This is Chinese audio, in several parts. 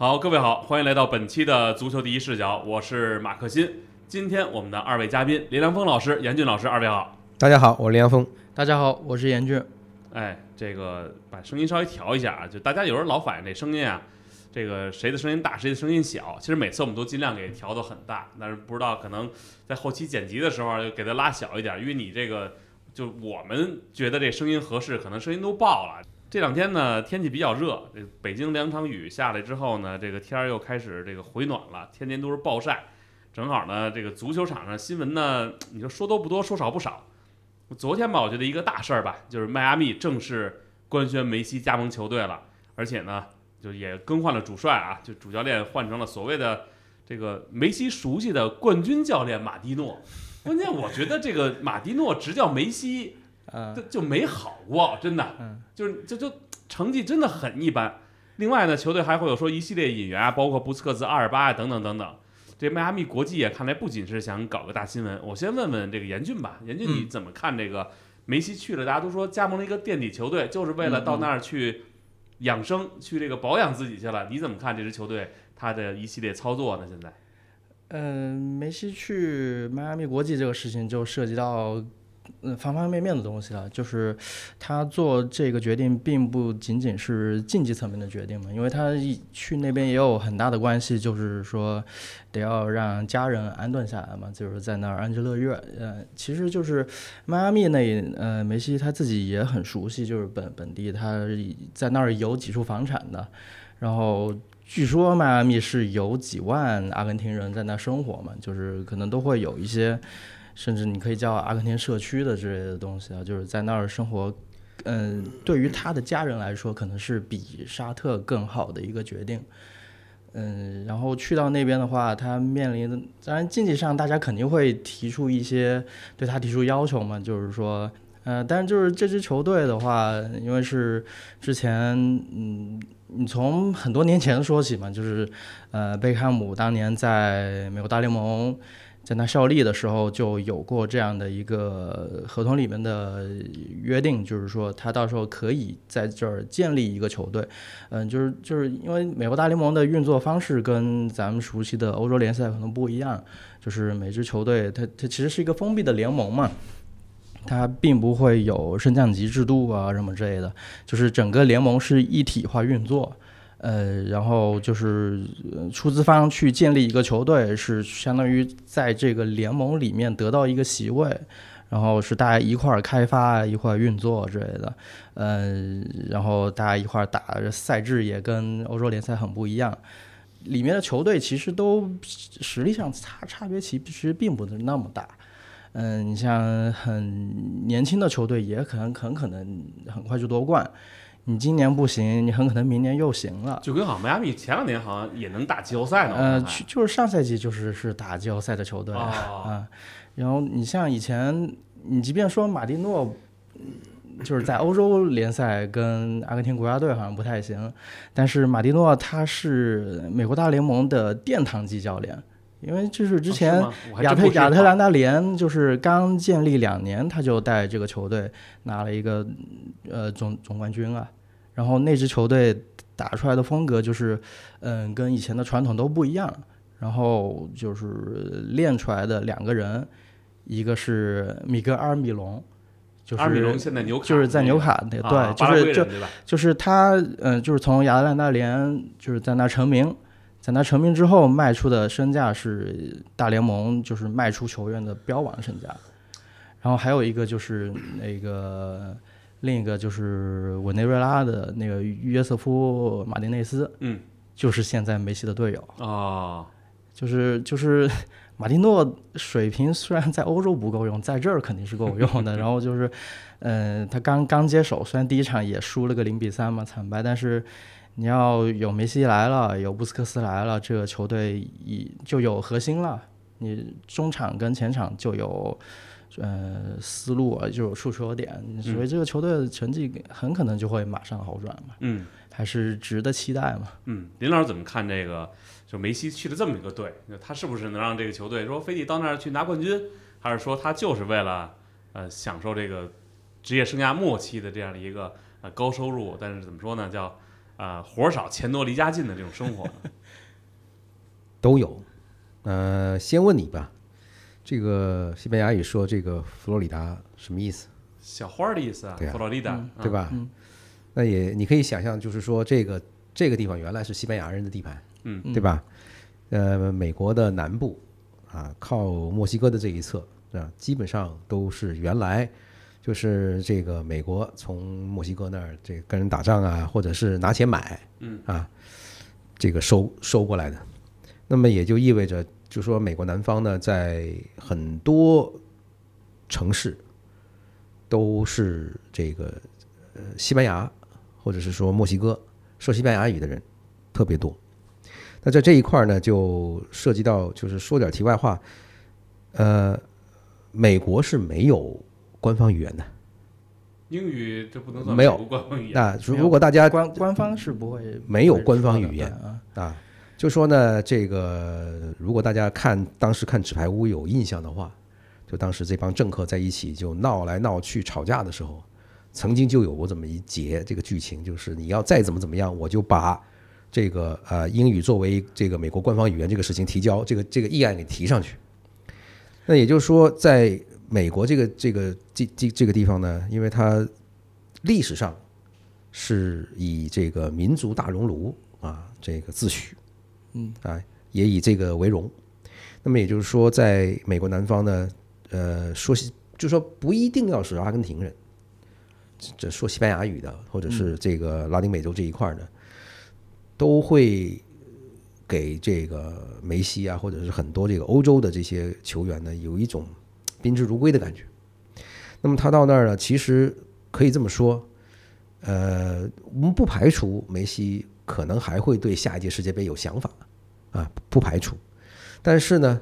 好，各位好，欢迎来到本期的足球第一视角，我是马克新。今天我们的二位嘉宾林良锋老师、严俊老师，二位好。大家好，我是林良锋。大家好，我是严俊。哎，这个把声音稍微调一下啊，就大家有时候老反映这声音啊，这个谁的声音大，谁的声音小。其实每次我们都尽量给调的很大，但是不知道可能在后期剪辑的时候就给它拉小一点，因为你这个就我们觉得这声音合适，可能声音都爆了。这两天呢，天气比较热，这北京两场雨下来之后呢，这个天儿又开始这个回暖了，天天都是暴晒。正好呢，这个足球场上新闻呢，你说说多不多，说少不少。昨天吧，我觉得一个大事儿吧，就是迈阿密正式官宣梅西加盟球队了，而且呢，就也更换了主帅啊，就主教练换成了所谓的这个梅西熟悉的冠军教练马蒂诺。关键我觉得这个马蒂诺执教梅西，就就没好过，真的，嗯就是就就成绩真的很一般。另外呢，球队还会有说一系列引援啊，包括布斯克兹、阿尔巴啊等等等等。这迈阿密国际也，看来不仅是想搞个大新闻。我先问问这个严俊吧，严俊你怎么看这个梅西去了？大家都说加盟了一个垫底球队，就是为了到那儿去养生，去这个保养自己去了。你怎么看这支球队他的一系列操作呢？现在，嗯，梅西去迈阿密国际这个事情就涉及到。嗯，方方面面的东西了，就是他做这个决定，并不仅仅是竞技层面的决定嘛，因为他去那边也有很大的关系，就是说得要让家人安顿下来嘛，就是在那儿安居乐业。呃，其实就是迈阿密那，呃，梅西他自己也很熟悉，就是本本地他在那儿有几处房产的，然后据说迈阿密是有几万阿根廷人在那生活嘛，就是可能都会有一些。甚至你可以叫阿根廷社区的之类的东西啊，就是在那儿生活，嗯，对于他的家人来说，可能是比沙特更好的一个决定，嗯，然后去到那边的话，他面临的，当然经济上大家肯定会提出一些对他提出要求嘛，就是说，呃，但是就是这支球队的话，因为是之前，嗯，你从很多年前说起嘛，就是，呃，贝克汉姆当年在美国大联盟。在他效力的时候就有过这样的一个合同里面的约定，就是说他到时候可以在这儿建立一个球队，嗯，就是就是因为美国大联盟的运作方式跟咱们熟悉的欧洲联赛可能不一样，就是每支球队它它其实是一个封闭的联盟嘛，它并不会有升降级制度啊什么之类的，就是整个联盟是一体化运作。呃，然后就是出资方去建立一个球队，是相当于在这个联盟里面得到一个席位，然后是大家一块儿开发、一块儿运作之类的。嗯，然后大家一块儿打，赛制也跟欧洲联赛很不一样。里面的球队其实都实力上差差别其实并不是那么大。嗯，你像很年轻的球队也可能很可能很快就夺冠。你今年不行，你很可能明年又行了。就跟好像迈阿密前两年好像也能打季后赛呢。呃，去就是上赛季就是是打季后赛的球队啊。然后你像以前，你即便说马蒂诺，就是在欧洲联赛跟阿根廷国家队好像不太行，但是马蒂诺他是美国大联盟的殿堂级教练，因为就是之前亚特亚特兰大联就是刚建立两年，他就带这个球队拿了一个呃总总冠军啊。然后那支球队打出来的风格就是，嗯，跟以前的传统都不一样。然后就是练出来的两个人，一个是米格阿尔米隆，就是阿尔米隆现在纽卡就是在纽卡那对，就是就就是他，嗯，就是从亚特兰大联就是在那成名，在他成名之后卖出的身价是大联盟就是卖出球员的标王身价。然后还有一个就是那个。另一个就是委内瑞拉的那个约瑟夫·马丁内斯，嗯，就是现在梅西的队友啊，就是就是 马丁诺水平虽然在欧洲不够用，在这儿肯定是够用的。然后就是，嗯，他刚刚接手，虽然第一场也输了个零比三嘛，惨败，但是你要有梅西来了，有布斯克斯来了，这个球队已就有核心了，你中场跟前场就有。呃，思路啊，就有触球点，所以这个球队的成绩很可能就会马上好转嘛。嗯，还是值得期待嘛。嗯，林老师怎么看这个？就梅西去了这么一个队，他是不是能让这个球队说非得到那儿去拿冠军，还是说他就是为了呃享受这个职业生涯末期的这样的一个呃高收入？但是怎么说呢？叫啊、活儿少钱多离家近的这种生活呢？都有。呃，先问你吧，这个西班牙语说这个佛罗里达什么意思，小花儿的意思啊，对啊佛罗里达，嗯对吧？嗯那也你可以想象，就是说这个这个地方原来是西班牙人的地盘，嗯对吧？呃，美国的南部啊，靠墨西哥的这一侧啊，基本上都是原来就是这个美国从墨西哥那儿这个跟人打仗啊，或者是拿钱买，嗯啊，这个收收过来的。那么也就意味着，就说美国南方呢，在很多城市都是这个呃西班牙或者是说墨西哥说西班牙语的人特别多。那在这一块儿呢，就涉及到就是说点题外话，呃，美国是没有官方语言呢。英语这不能算没有官方语言，那如果大家官官方是不会没有官方语言啊，啊，就说呢，这个如果大家看当时看《纸牌屋》有印象的话，就当时这帮政客在一起就闹来闹去吵架的时候，曾经就有过这么一节这个剧情，就是你要再怎么怎么样，我就把这个呃英语作为这个美国官方语言这个事情提交这个这个议案给提上去。那也就是说，在美国这个这个这这这个地方呢，因为它历史上是以这个民族大熔炉啊这个自诩，嗯啊也以这个为荣。那么也就是说，在美国南方呢，呃，说西就说不一定要是阿根廷人，这这说西班牙语的，或者是这个拉丁美洲这一块儿的，都会给这个梅西啊，或者是很多这个欧洲的这些球员呢，有一种宾至如归的感觉。那么他到那儿呢，其实可以这么说，呃，我们不排除梅西可能还会对下一届世界杯有想法啊，不排除。但是呢，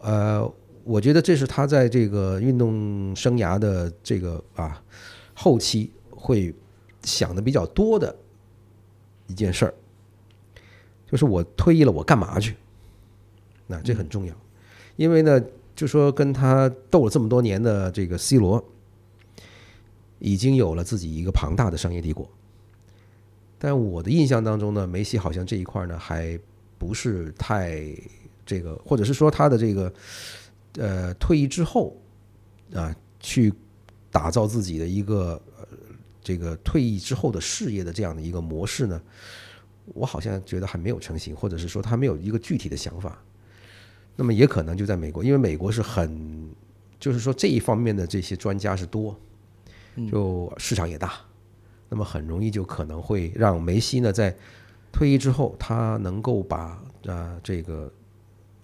呃，我觉得这是他在这个运动生涯的这个啊后期会想的比较多的一件事儿，就是我退役了，我干嘛去？那这很重要，因为呢，就说跟他斗了这么多年的这个 C 罗，已经有了自己一个庞大的商业帝国。但我的印象当中呢，梅西好像这一块呢还不是太这个，或者是说他的这个呃退役之后啊，去打造自己的一个呃这个退役之后的事业的这样的一个模式呢，我好像觉得还没有成型，或者是说他没有一个具体的想法。那么也可能就在美国，因为美国是很，就是说这一方面的这些专家是多，就市场也大，那么很容易就可能会让梅西呢在退役之后，他能够把啊、呃这个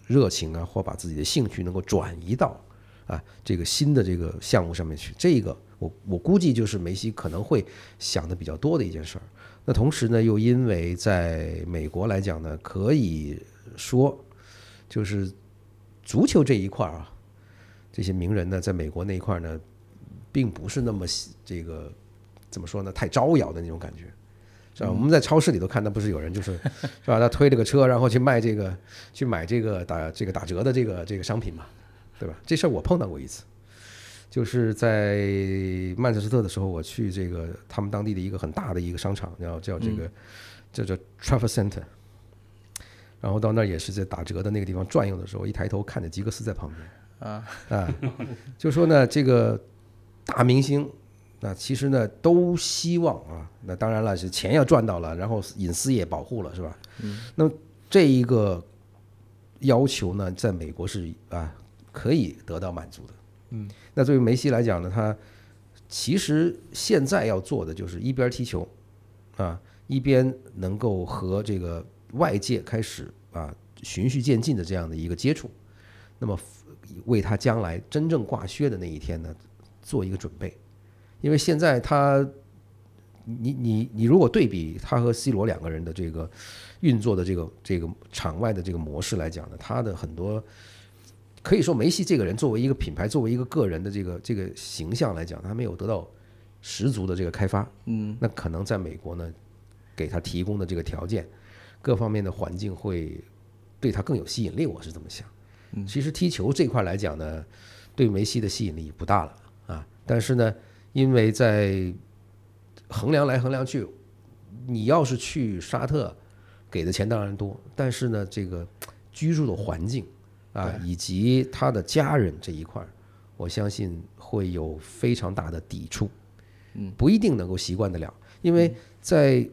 热情啊，或把自己的兴趣能够转移到啊这个新的这个项目上面去。这个我我估计就是梅西可能会想的比较多的一件事儿。那同时呢，又因为在美国来讲呢，可以说就是足球这一块儿啊，这些名人呢，在美国那一块儿呢，并不是那么喜这个怎么说呢，太招摇的那种感觉。是吧？我们在超市里头看那，不是有人就是是吧？他推这个车，然后去卖这个，去买这个打这个打折的这个这个商品嘛，对吧？这事儿我碰到过一次，就是在曼彻斯特的时候，我去这个他们当地的一个很大的一个商场，叫叫这个叫叫 Trafford Center，然后到那儿也是在打折的那个地方转悠的时候，一抬头看见吉格斯在旁边啊啊，就说呢这个大明星。那其实呢，都希望啊，那当然了，是钱要赚到了，然后隐私也保护了，是吧？嗯。那么这一个要求呢，在美国是啊可以得到满足的。嗯。那对于梅西来讲呢，他其实现在要做的就是一边踢球啊，一边能够和这个外界开始啊循序渐进的这样的一个接触，那么为他将来真正挂靴的那一天呢，做一个准备。因为现在他，你你你如果对比他和 C 罗两个人的这个运作的这个这个场外的这个模式来讲呢，他的很多可以说梅西这个人作为一个品牌，作为一个个人的这个这个形象来讲，他没有得到十足的这个开发。嗯，那可能在美国呢，给他提供的这个条件，各方面的环境会对他更有吸引力，我是这么想。其实踢球这块来讲呢，对梅西的吸引力不大了啊，但是呢。因为在衡量来衡量去，你要是去沙特，给的钱当然多，但是呢，这个居住的环境啊，以及他的家人这一块，我相信会有非常大的抵触，嗯，不一定能够习惯得了，因为在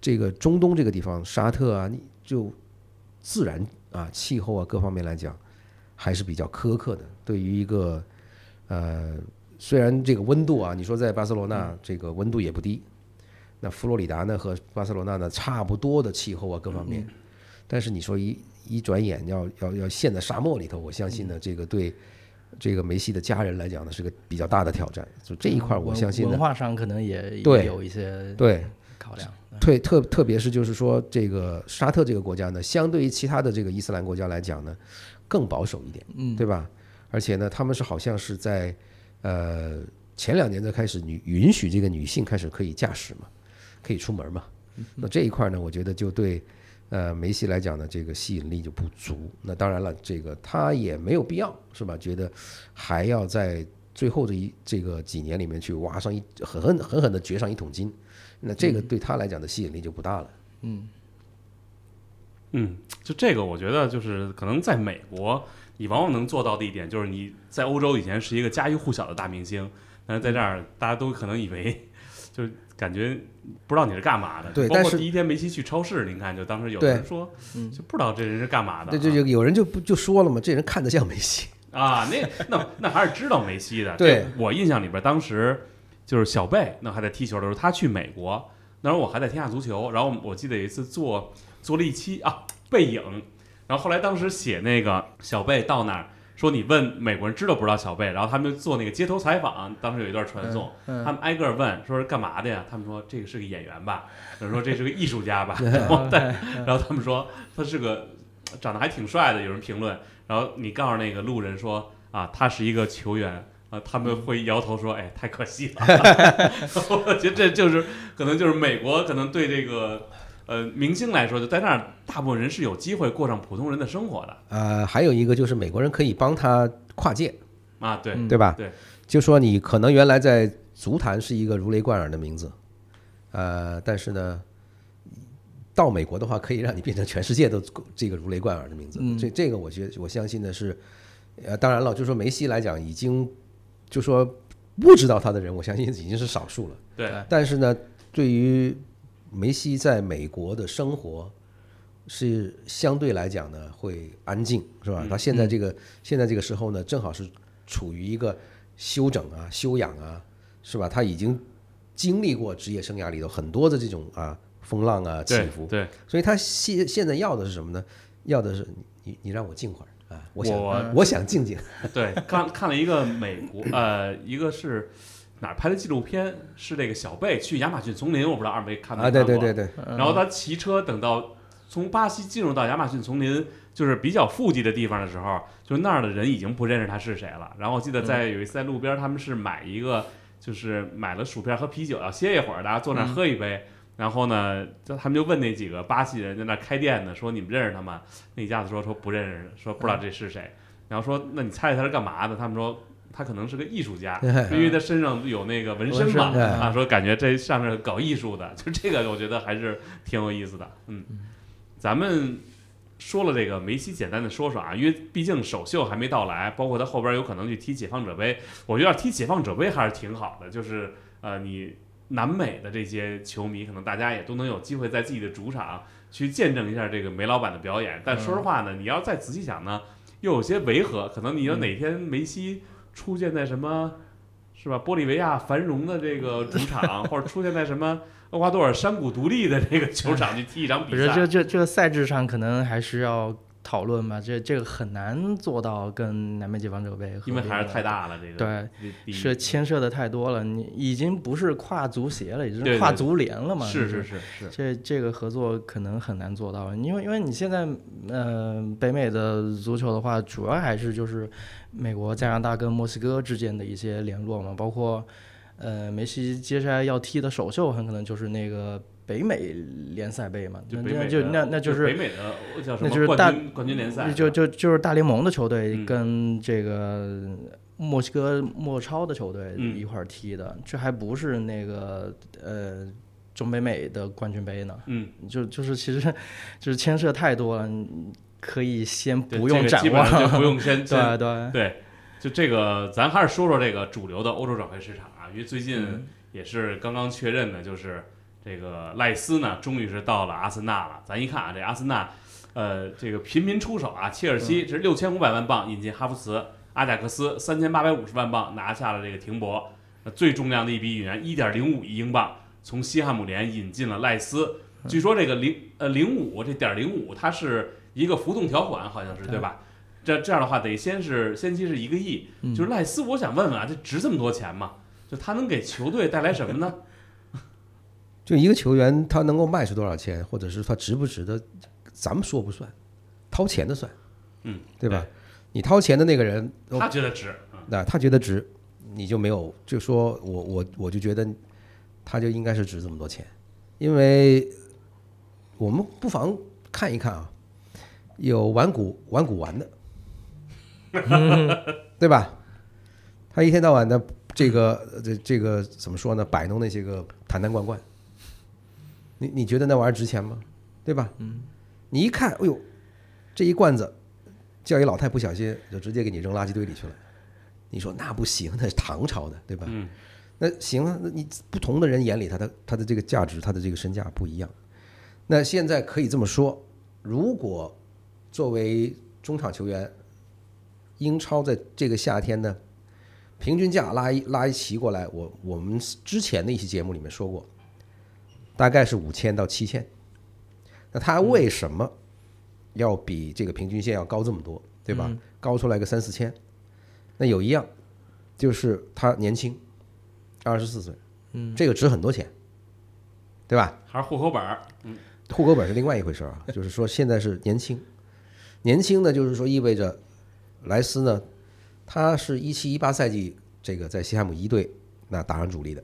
这个中东这个地方，沙特啊，你就自然啊气候啊各方面来讲，还是比较苛刻的。对于一个呃，虽然这个温度啊，你说在巴塞罗那这个温度也不低，那佛罗里达呢和巴塞罗那呢差不多的气候啊各方面，但是你说一一转眼要要要陷在沙漠里头，我相信呢这个对这个梅西的家人来讲呢是个比较大的挑战。就这一块，我相信文，化上可能也有一些对考量。特特特别是就是说，这个沙特这个国家呢，相对于其他的这个伊斯兰国家来讲呢，更保守一点，嗯，对吧？而且呢，他们是好像是在呃前两年才开始女允许这个女性开始可以驾驶嘛，可以出门嘛。那这一块呢，我觉得就对呃梅西来讲呢，这个吸引力就不足。那当然了，这个他也没有必要是吧？觉得还要在最后这一这个几年里面去挖上一狠狠狠狠的掘上一桶金，那这个对他来讲的吸引力就不大了。嗯，嗯就这个，我觉得就是可能在美国，你往往能做到的一点，就是你在欧洲以前是一个家喻户晓的大明星，但是在这儿大家都可能以为，就是感觉不知道你是干嘛的。包对但是括第一天梅西去超市，您看，就当时有人说，就不知道这人是干嘛的。对，这就有人就不就说了嘛，这人看得像梅西。啊，那那那还是知道梅西的。对我印象里边，当时就是小贝那还在踢球的时候，他去美国，那时候我还在天下足球，然后我记得有一次做做了一期啊背影，然后后来当时写那个小贝到那儿。说你问美国人知道不知道小贝，然后他们就做那个街头采访，当时有一段传送，嗯他们挨个儿问说是干嘛的呀？他们说这个是个演员吧，有人说这是个艺术家吧，然后但然后他们说他是个长得还挺帅的，有人评论，然后你告诉那个路人说啊，他是一个球员啊，他们会摇头说，哎，太可惜了。我觉得这就是可能就是美国可能对这个呃明星来说，就在那儿大部分人是有机会过上普通人的生活的呃，还有一个就是美国人可以帮他跨界，啊，对，嗯对吧？对，就说你可能原来在足坛是一个如雷贯耳的名字，呃，但是呢，到美国的话，可以让你变成全世界都这个如雷贯耳的名字。嗯这这个我觉得我相信的是，呃，当然了，就说梅西来讲，已经就说不知道他的人，我相信已经是少数了。对，但是呢，对于梅西在美国的生活是相对来讲呢会安静，是吧？他现在这个、现在这个时候呢，正好是处于一个休整啊、休养啊，是吧？他已经经历过职业生涯里头很多的这种啊风浪啊起对伏，对，所以他现现在要的是什么呢？要的是你你让我静会儿啊，我想我我想静静。对，看看了一个美国，呃，一个是哪儿拍的纪录片，是这个小贝去亚马逊丛林，我不知道二位看没啊，看过？对对对对，然后他骑车等到从巴西进入到亚马逊丛林，就是比较富集的地方的时候，就那儿的人已经不认识他是谁了。然后我记得在有一次在路边，他们是买一个，就是买了薯片和啤酒，要歇一会儿，大家坐那儿喝一杯。然后呢，就他们就问那几个巴西人在那儿开店的，说你们认识他吗？那一家子说说不认识，说不知道这是谁。然后说那你猜猜他是干嘛的？他们说他可能是个艺术家，因为他身上有那个纹身嘛，啊，说感觉这像是搞艺术的，就这个我觉得还是挺有意思的。嗯，咱们说了这个梅西，简单的说说啊，因为毕竟首秀还没到来，包括他后边有可能去踢解放者杯，我觉得踢解放者杯还是挺好的，就是呃，你南美的这些球迷，可能大家也都能有机会在自己的主场去见证一下这个梅老板的表演。但说实话呢，你要再仔细想呢，又有些违和，可能你要哪天梅西出现在什么。是吧？玻利维亚繁荣的这个主场，或者出现在什么厄瓜多尔山谷独立的这个球场 去踢一场比赛，这这这个赛制上可能还是要讨论吧，这这个很难做到跟南美解放者杯合，因为还是太大了，这个对，是牵涉的太多了，你已经不是跨足协了，已经是跨足联了嘛，是是是是，这这个合作可能很难做到，因为因为你现在呃北美的足球的话，主要还是就是美国、加拿大跟墨西哥之间的一些联络嘛，包括呃梅西接下来要踢的首秀，很可能就是那个北美联赛杯嘛，就那那就那那就是北美的叫什么那就是大冠军冠军联赛，就就就是大联盟的球队嗯跟这个墨西哥墨超的球队嗯一块踢的，这还不是那个呃中北美的冠军杯呢？嗯，就就是其实就是牵涉太多了，你可以先不用展望。不用先 先对对，对，就这个，咱还是说说这个主流的欧洲转会市场啊，因为最近嗯也是刚刚确认的，就是这个赖斯呢，终于是到了阿森纳了。咱一看啊，这阿森纳，呃，这个频频出手啊，切尔西这是六千五百万镑引进哈弗茨，阿贾克斯三千八百五十万镑拿下了这个停泊，那最重量的一笔引援一点零五亿英镑，从西汉姆联引进了赖斯。据说这个零呃零五这点零五，它是一个浮动条款，好像是对吧？这这样的话，得先是先期是一个亿，嗯就是赖斯，我想问问啊，这值这么多钱吗？就他能给球队带来什么呢？就一个球员他能够卖出多少钱，或者是他值不值得，咱们说不算，掏钱的算，嗯，对吧？你掏钱的那个人，他觉得值，嗯那他觉得值，你就没有就说我我我就觉得他就应该是值这么多钱，因为我们不妨看一看啊，有玩古玩古玩的，对吧？他一天到晚的这个这这个怎么说呢？摆弄那些个坛坛罐罐，你你觉得那玩意儿值钱吗？对吧？嗯，你一看，哎呦，这一罐子叫一老太不小心就直接给你扔垃圾堆里去了。你说那不行，那是唐朝的，对吧？嗯，那行啊，那你不同的人眼里，他的他的这个价值，他的这个身价不一样。那现在可以这么说，如果作为中场球员，英超在这个夏天呢，平均价拉一拉一齐过来，我我们之前的一期节目里面说过，大概是五千到七千。那他为什么要比这个平均线要高这么多，对吧？高出来个三四千？那有一样，就是他年轻，二十四岁，嗯，这个值很多钱，对吧？还是户口本儿，户口本是另外一回事儿啊，就是说现在是年轻，年轻呢，就是说意味着莱斯呢，他是一七一八赛季这个在西汉姆一队那打上主力的，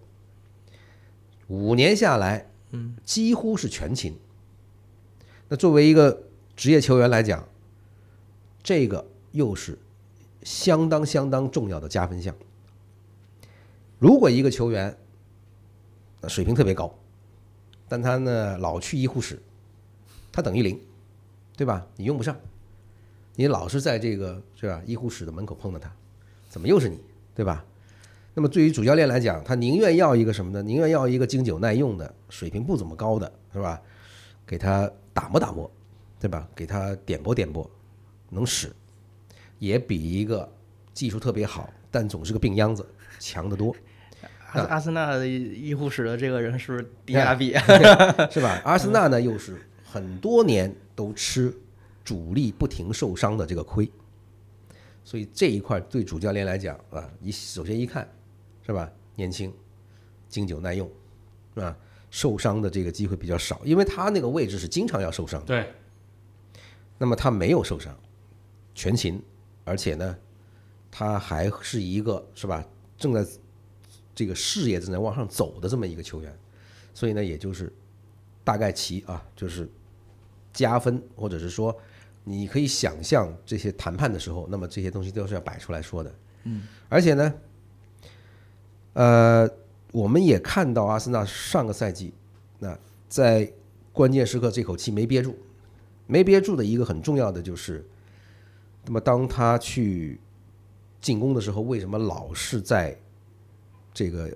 五年下来，嗯，几乎是全勤。那作为一个职业球员来讲，这个又是相当相当重要的加分项。如果一个球员水平特别高，但他呢老去医护室，他等于零，对吧？你用不上，你老是在这个是吧医护室的门口碰到他，怎么又是你，对吧？那么对于主教练来讲，他宁愿要一个什么呢？宁愿要一个经久耐用的、水平不怎么高的，是吧？给他打磨打磨，对吧？给他点拨点拨，能使，也比一个技术特别好但总是个病秧子强得多。阿阿森纳的医护室的这个人是不是迪亚比？是吧？阿森纳呢，又是很多年都吃主力不停受伤的这个亏，所以这一块对主教练来讲啊，你首先一看，是吧？年轻，经久耐用，是吧？受伤的这个机会比较少，因为他那个位置是经常要受伤的。对，那么他没有受伤，全勤，而且呢，他还是一个是吧？正在这个事业正在往上走的这么一个球员，所以呢，也就是大概其啊，就是加分，或者是说，你可以想象这些谈判的时候，那么这些东西都是要摆出来说的。嗯，而且呢，呃，我们也看到阿森纳上个赛季，那在关键时刻这口气没憋住，没憋住的一个很重要的就是，那么当他去进攻的时候，为什么老是在这个，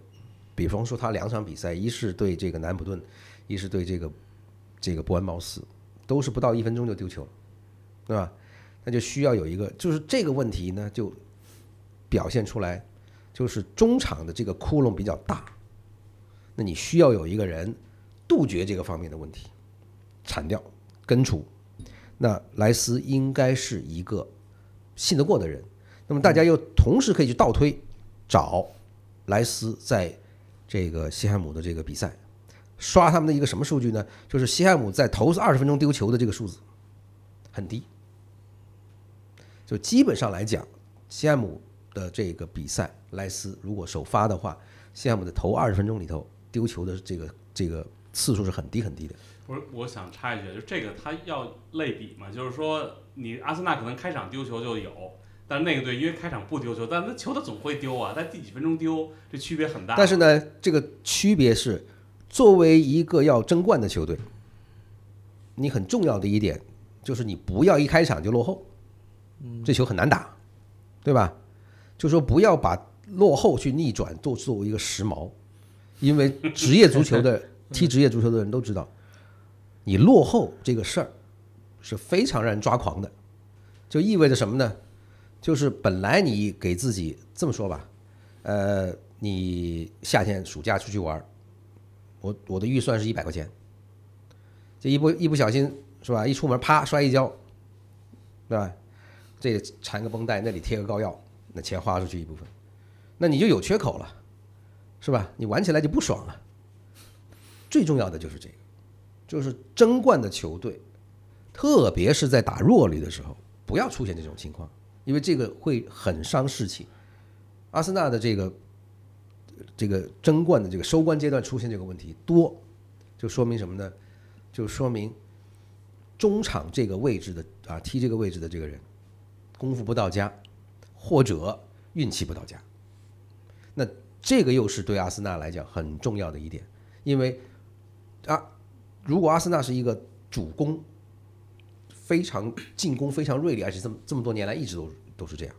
比方说他两场比赛，一是对这个南普顿，一是对这个这个伯恩茅斯，都是不到一分钟就丢球了，对吧？那就需要有一个，就是这个问题呢，就表现出来，就是中场的这个窟窿比较大，那你需要有一个人杜绝这个方面的问题，铲掉、根除。那莱斯应该是一个信得过的人。那么大家又同时可以去倒推，找莱斯在这个西汉姆的这个比赛，刷他们的一个什么数据呢？就是西汉姆在头二十分钟丢球的这个数字很低，就基本上来讲，西汉姆的这个比赛，莱斯如果首发的话，西汉姆的头二十分钟里头丢球的这个这个次数是很低很低的。不是，我想插一句，就这个他要类比嘛，就是说你阿森纳可能开场丢球就有，但是那个队因为开场不丢球，但那球他总会丢啊，在第几分钟丢，这区别很大。但是呢，这个区别是作为一个要争冠的球队，你很重要的一点就是你不要一开场就落后，这球很难打，对吧？就说不要把落后去逆转做作为一个时髦，因为职业足球的 踢职业足球的人都知道，你落后这个事儿是非常让人抓狂的，就意味着什么呢？就是本来你给自己这么说吧，呃，你夏天暑假出去玩儿，我我的预算是一百块钱，这一不一不小心是吧？一出门啪摔一跤，对吧？这里缠个绷带，那里贴个膏药，那钱花出去一部分，那你就有缺口了，是吧？你玩起来就不爽了。最重要的就是这个，就是争冠的球队，特别是在打弱旅的时候，不要出现这种情况，因为这个会很伤士气。阿森纳的这个这个争冠的这个收官阶段出现这个问题多，就说明什么呢？就说明中场这个位置的啊，踢这个位置的这个人功夫不到家，或者运气不到家。那这个又是对阿森纳来讲很重要的一点，因为啊，如果阿森纳是一个主攻非常进攻非常锐利，而且这么这么多年来一直都都是这样，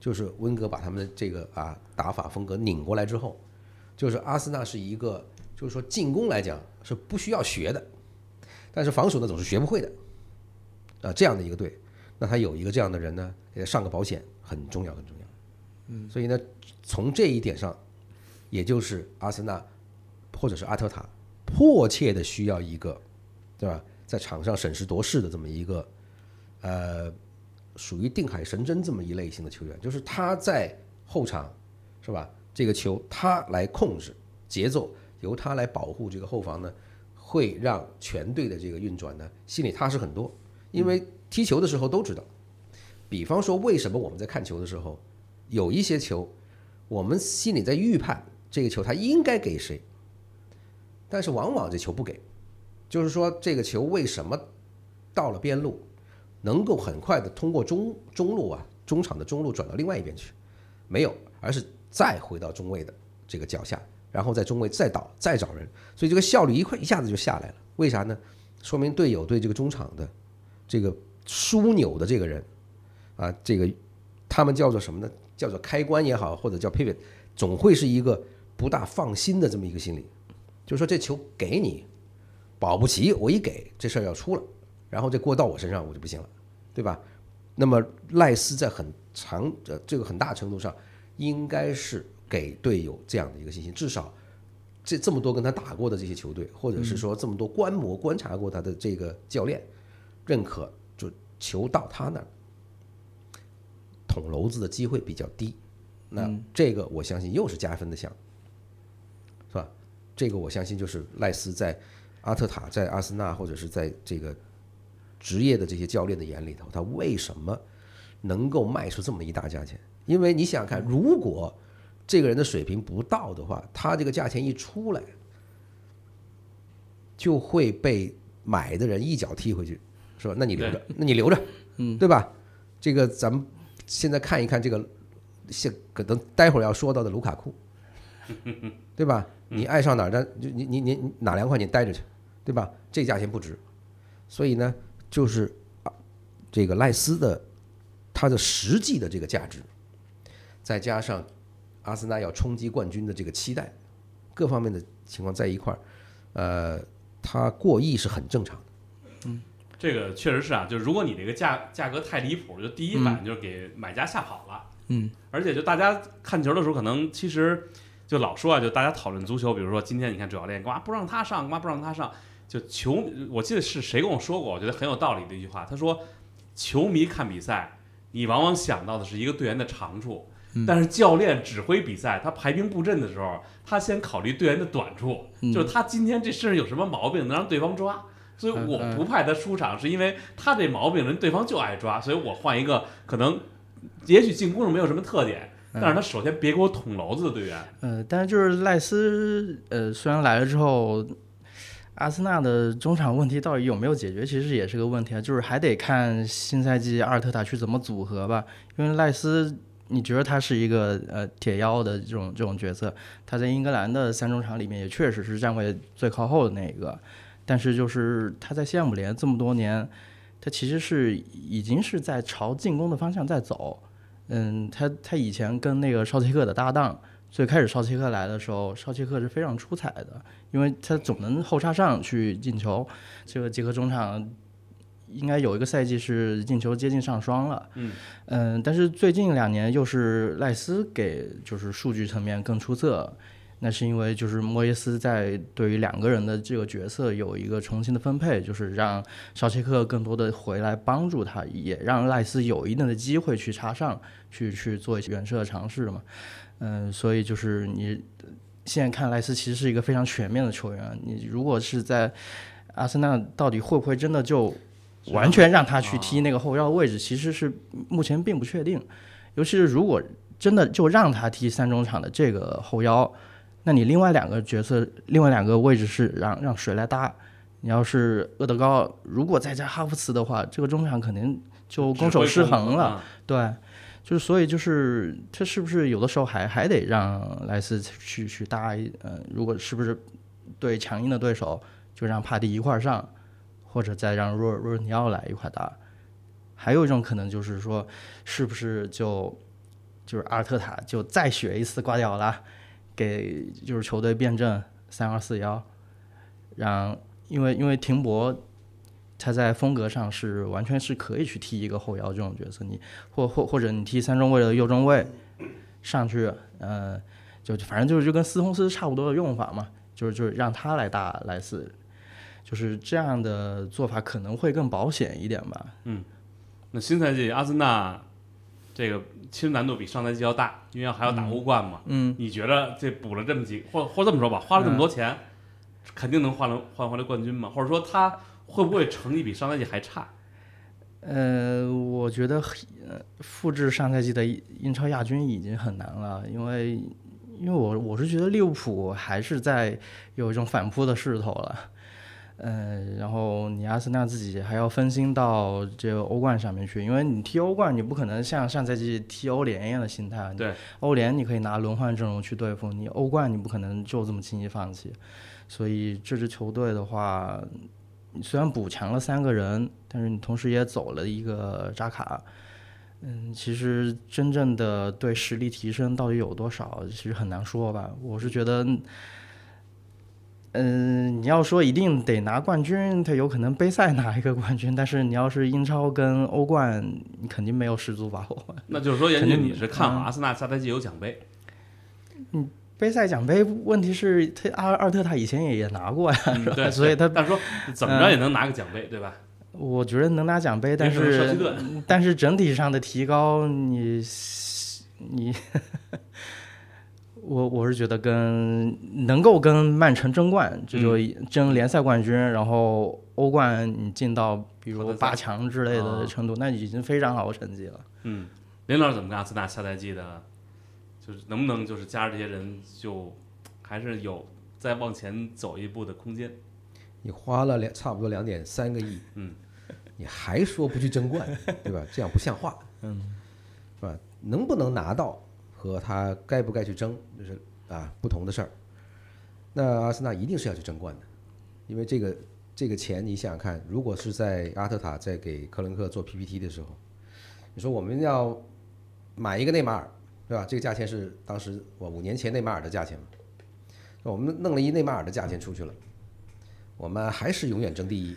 就是温格把他们的这个啊打法风格拧过来之后，就是阿森纳是一个就是说进攻来讲是不需要学的，但是防守呢总是学不会的啊这样的一个队，那他有一个这样的人呢，给他上个保险很重要很重要。嗯，所以呢，从这一点上，也就是阿森纳或者是阿特塔迫切的需要一个，对吧？在场上审时度势的这么一个，呃，属于定海神针这么一类型的球员，就是他在后场，是吧？这个球他来控制节奏，由他来保护这个后防呢，会让全队的这个运转呢心里踏实很多。因为踢球的时候都知道，比方说为什么我们在看球的时候，有一些球，我们心里在预判这个球他应该给谁，但是往往这球不给，就是说这个球为什么到了边路，能够很快的通过中中路啊中场的中路转到另外一边去，没有，而是再回到中卫的这个脚下，然后在中卫再倒再找人，所以这个效率一块一下子就下来了。为啥呢？说明队友对这个中场的这个枢纽的这个人啊，这个他们叫做什么呢？叫做开关也好，或者叫 pivot，总会是一个不大放心的这么一个心理，就是说这球给你，保不齐我一给这事儿要出了，然后这锅到我身上我就不行了，对吧？那么赖斯在很长呃这个很大程度上应该是给队友这样的一个信心，至少这这么多跟他打过的这些球队，或者是说这么多观摩观察过他的这个教练认可，就球到他那儿。捅娄子的机会比较低，那这个我相信又是加分的项，是吧？这个我相信就是赖斯在阿特塔、在阿森纳或者是在这个职业的这些教练的眼里头，他为什么能够卖出这么一大价钱？因为你想想看，如果这个人的水平不到的话，他这个价钱一出来，就会被买的人一脚踢回去，是吧？那你留着，那你留着，嗯，对吧？这个咱们。现在看一看这个，现可能待会儿要说到的卢卡库，对吧？你爱上哪儿的，就你你你哪凉快你待着去，对吧？这价钱不值，所以呢，就是啊，这个赖斯的他的实际的这个价值，再加上阿森纳要冲击冠军的这个期待，各方面的情况在一块儿，呃，他过亿是很正常的。嗯。这个确实是啊，就是如果你这个价价格太离谱，就第一反应就是给买家吓跑了。嗯，而且就大家看球的时候，可能其实就老说啊，就大家讨论足球，比如说今天你看主教练干嘛不让他上，干嘛不让他上？就球，我记得是谁跟我说过，我觉得很有道理的一句话，他说，球迷看比赛，你往往想到的是一个队员的长处，但是教练指挥比赛，他排兵布阵的时候，他先考虑队员的短处，就是他今天这身上有什么毛病，能让对方抓。所以我不派他出场，是因为他这毛病人对方就爱抓，所以我换一个可能，也许进攻上没有什么特点，但是他首先别给我捅娄子的队员。呃，但是就是赖斯，呃，虽然来了之后，阿森纳的中场问题到底有没有解决，其实也是个问题啊，就是还得看新赛季阿尔特塔去怎么组合吧。因为赖斯你觉得他是一个呃铁腰的这种这种角色，他在英格兰的三中场里面也确实是站位最靠后的那一个，但是就是他在西汉姆联这么多年，他其实是已经是在朝进攻的方向在走。嗯，他他以前跟那个绍切克的搭档，最开始绍切克来的时候，绍切克是非常出彩的，因为他总能后插上去进球。这个捷克中场应该有一个赛季是进球接近上双了。嗯嗯，但是最近两年又是赖斯给就是数据层面更出色。那是因为就是莫耶斯在对于两个人的这个角色有一个重新的分配，就是让绍切克更多的回来帮助他，也让赖斯有一定的机会去插上去去做一些远射的尝试嘛。嗯，所以就是你现在看赖斯其实是一个非常全面的球员。你如果是在阿森纳，到底会不会真的就完全让他去踢那个后腰的位置？其实是目前并不确定。尤其是如果真的就让他踢三中场的这个后腰。那你另外两个角色，另外两个位置是让让谁来搭？你要是厄德高，如果再加哈弗茨的话，这个中场肯定就攻守失衡了。对，就是所以就是他是不是有的时候还还得让莱斯去去搭？嗯，如果是不是对强硬的对手，就让帕蒂一块上，或者再让若若尼奥来一块搭？还有一种可能就是说，是不是就就是阿尔特塔就再学一次挂掉了？给就是球队辩证三二四幺，让因为因为停博他在风格上是完全是可以去踢一个后腰这种角色，你或或或者你踢三中卫的右中卫上去，呃，就反正就是就跟斯通斯差不多的用法嘛，就是就是让他来打莱斯，就是这样的做法可能会更保险一点吧。嗯，那新赛季阿森纳这个。其实难度比上赛季要大，因为还要打欧冠嘛。嗯，你觉得这补了这么几，或或这么说吧，花了这么多钱，肯定能换了换回来冠军吗？或者说他会不会成绩比上赛季还差？呃，我觉得复制上赛季的英超亚军已经很难了，因为因为我我是觉得利物浦还是在有一种反扑的势头了。嗯，然后你阿森纳自己还要分心到这个欧冠上面去，因为你踢欧冠，你不可能像上赛季踢欧联一样的心态。对，欧联你可以拿轮换阵容去对付，你欧冠你不可能就这么轻易放弃。所以这支球队的话，虽然补强了三个人，但是你同时也走了一个扎卡。嗯，其实真正的对实力提升到底有多少，其实很难说吧。我是觉得。嗯，你要说一定得拿冠军，他有可能杯赛拿一个冠军，但是你要是英超跟欧冠，你肯定没有十足把握。那就是说，严俊，你是看好阿森纳下赛季有奖杯？嗯，杯赛奖杯，问题是他阿尔特塔以前也也拿过呀，是吧？所以他但是说怎么着也能拿个奖杯，对吧？我觉得能拿奖杯，但是但是整体上的提高，你你。我我是觉得跟能够跟曼城争冠，这就争联赛冠军，然后欧冠你进到比如八强之类的程度，那已经非常好的成绩了。嗯，林老师怎么看阿森纳下赛季的？就是能不能就是加入这些人，就还是有再往前走一步的空间？你花了两差不多两点三个亿，嗯，你还说不去争冠，对吧？这样不像话，嗯，是吧？能不能拿到？和他该不该去争，就是啊不同的事儿。那阿森纳一定是要去争冠的，因为这个这个钱你想想看，如果是在阿特塔在给克伦克做 PPT 的时候，你说我们要买一个内马尔，对吧？这个价钱是当时我五年前内马尔的价钱嘛。我们弄了一内马尔的价钱出去了，我们还是永远争第一。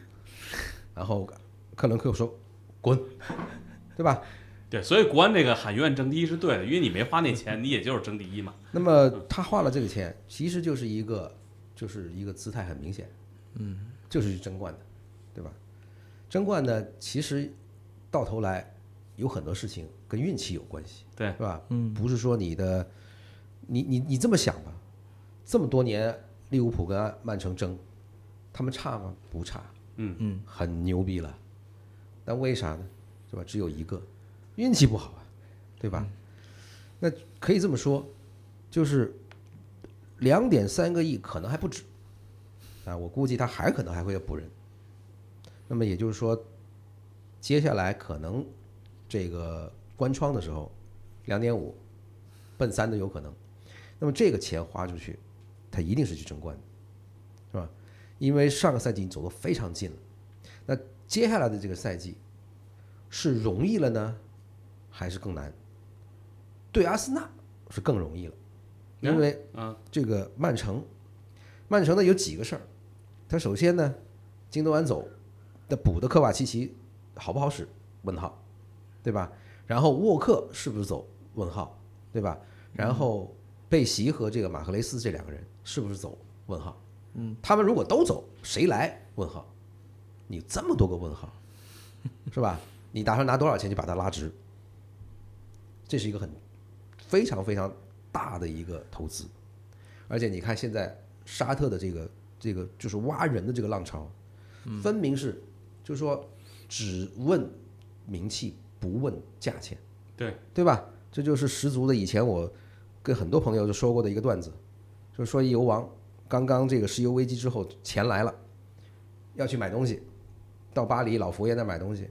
然后克伦克说滚，对吧？对，所以国安这个喊愿争第一是对的，因为你没花那钱，你也就是争第一嘛。那么他花了这个钱，其实就是一个，就是一个姿态很明显，嗯，就是去争冠的，对吧？争冠呢，其实到头来有很多事情跟运气有关系，对，是吧？嗯，不是说你的，你你你这么想吧，这么多年利物浦跟曼城争，他们差吗？不差，嗯嗯，很牛逼了，但为啥呢？是吧？只有一个。运气不好啊，对吧？那可以这么说，就是两点三个亿可能还不止啊，我估计他还可能还会要补人。那么也就是说，接下来可能这个关窗的时候，两点五，奔三都有可能。那么这个钱花出去，他一定是去争冠的，是吧？因为上个赛季你走得非常近了，那接下来的这个赛季是容易了呢，还是更难？对阿森纳是更容易了，因为啊这个曼城，曼城呢有几个事儿，他首先呢，京多安走，的补的科瓦奇奇好不好使？问号，对吧？然后沃克是不是走？问号，对吧？然后贝席和这个马赫雷斯这两个人是不是走？问号，嗯，他们如果都走，谁来？问号，你这么多个问号，是吧？你打算拿多少钱去把他拉直？这是一个很非常非常大的一个投资，而且你看现在沙特的这个这个就是挖人的这个浪潮，分明是就是说只问名气不问价钱，对对吧？这就是十足的以前我跟很多朋友就说过的一个段子，就是说一油王刚刚这个石油危机之后钱来了，要去买东西，到巴黎老佛爷那买东西，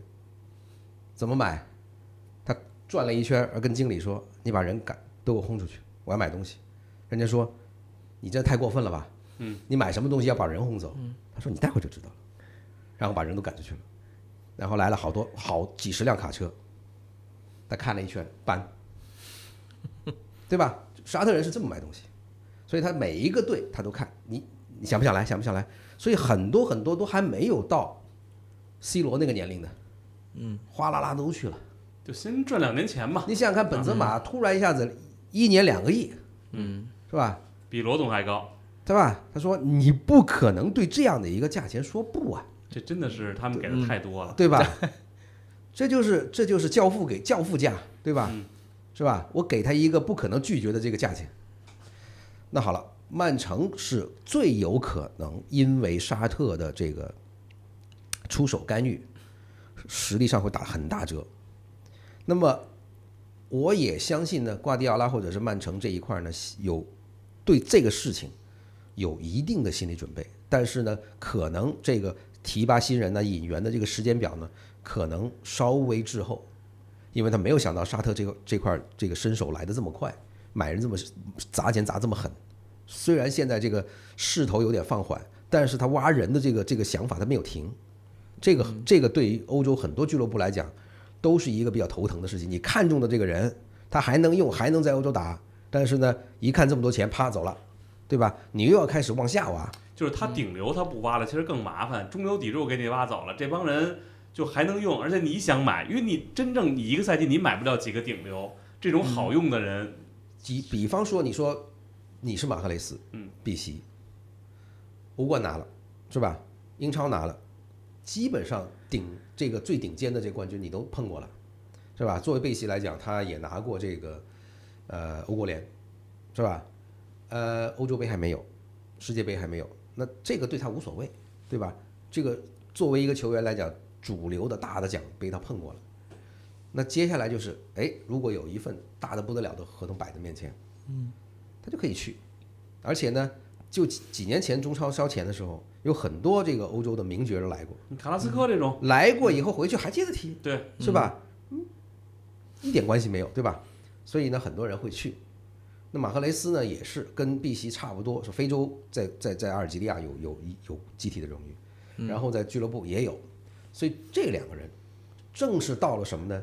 怎么买？他转了一圈，而跟经理说：“你把人赶都给我轰出去，我要买东西。”人家说：“你这太过分了吧？嗯，你买什么东西要把人轰走？”他说：“你待会儿就知道了。”然后把人都赶出去了，然后来了好多好几十辆卡车，他看了一圈，搬，对吧？沙特人是这么买东西，所以他每一个队他都看你，你想不想来？想不想来？所以很多很多都还没有到 C 罗那个年龄的，嗯，哗啦啦都去了。就先赚两年钱吧，你想想看，本泽马突然一下子一年两个亿，嗯，是吧？比罗总还高，对吧？他说你不可能对这样的一个价钱说不啊，这真的是他们给的太多了。对吧？这就是这就是教父给教父价，对吧？嗯是吧？我给他一个不可能拒绝的这个价钱。那好了，曼城是最有可能因为沙特的这个出手干预，实力上会打很大折。那么，我也相信呢，瓜迪奥拉或者是曼城这一块呢，有对这个事情有一定的心理准备，但是呢，可能这个提拔新人呢、引援的这个时间表呢，可能稍微滞后，因为他没有想到沙特这个这块这个伸手来的这么快，买人这么砸钱砸这么狠。虽然现在这个势头有点放缓，但是他挖人的这个这个想法他没有停，这个这个对于欧洲很多俱乐部来讲，都是一个比较头疼的事情。你看中的这个人，他还能用，还能在欧洲打，但是呢，一看这么多钱，啪走了，对吧？你又要开始往下挖，就是他顶流他不挖了，其实更麻烦。中流砥柱给你挖走了，这帮人就还能用，而且你想买，因为你真正你一个赛季你买不了几个顶流，这种好用的人，比比方说，你说你是马赫雷斯，嗯，碧玺，欧冠拿了，是吧？英超拿了，基本上顶这个最顶尖的这冠军你都碰过了，是吧？作为贝西来讲，他也拿过这个呃欧国联，是吧？呃，欧洲杯还没有，世界杯还没有，那这个对他无所谓，对吧？这个作为一个球员来讲，主流的大的奖杯他碰过了。那接下来就是，哎，如果有一份大的不得了的合同摆在面前，嗯，他就可以去，而且呢，就几几年前中超烧钱的时候，有很多这个欧洲的名角都来过，卡拉斯科这种，来过以后回去还接着踢，对，是吧？嗯，一点关系没有，对吧？所以呢，很多人会去。那马赫雷斯呢，也是跟碧玺差不多，是非洲在在在阿尔及利亚有有有集体的荣誉，然后在俱乐部也有，所以这两个人正是到了什么呢？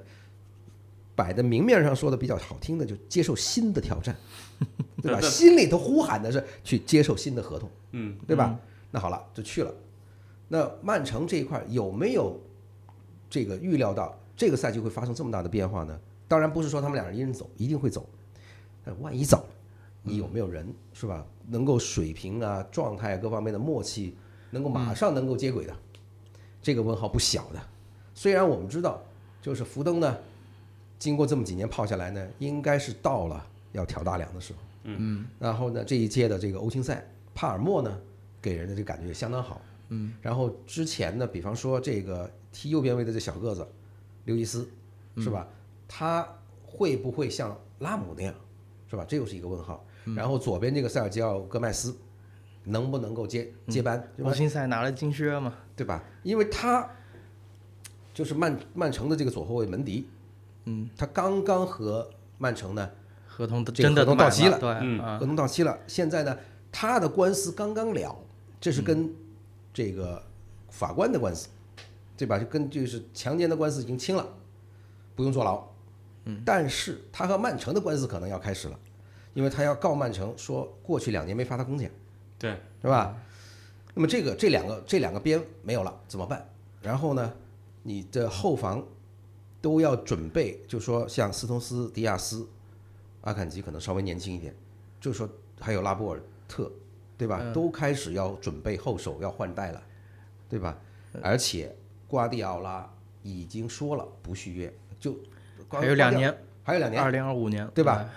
摆在明面上说的比较好听的，就接受新的挑战，对吧？心里头呼喊的是去接受新的合同。嗯，对吧？那好了，就去了。那曼城这一块有没有这个预料到这个赛季会发生这么大的变化呢？当然不是说他们两人一人走，一定会走。但万一走了，你有没有人是吧？能够水平啊、状态啊各方面的默契，能够马上能够接轨的，这个问号不小的。虽然我们知道，就是福登呢，经过这么几年泡下来呢，应该是到了要挑大梁的时候。嗯，然后呢，这一届的这个欧青赛，帕尔默呢，给人的这感觉也相当好。嗯，然后之前呢，比方说这个踢右边位的这小个子刘易斯，是吧？他会不会像拉姆那样，是吧？这又是一个问号。然后左边这个塞尔吉奥戈麦斯，能不能够接接班？欧青赛拿了金靴嘛，对吧？因为他就是曼曼城的这个左后卫门迪，嗯，他刚刚和曼城呢合同这个真的合同到期了对，合同到期了，现在呢他的官司刚刚了，这是跟这个法官的官司，对吧？就跟就是强奸的官司已经清了，不用坐牢。嗯，但是他和曼城的官司可能要开始了，因为他要告曼城说过去两年没发他工钱。对，是吧？那么这个这两个这两个边没有了怎么办？然后呢，你的后防都要准备，就说像斯通斯、迪亚斯、阿坎吉可能稍微年轻一点，就说还有拉波尔特，对吧？都开始要准备后手要换代了，对吧？而且瓜迪奥拉已经说了不续约，就还有两，年，还有两年，二零二五年，对吧？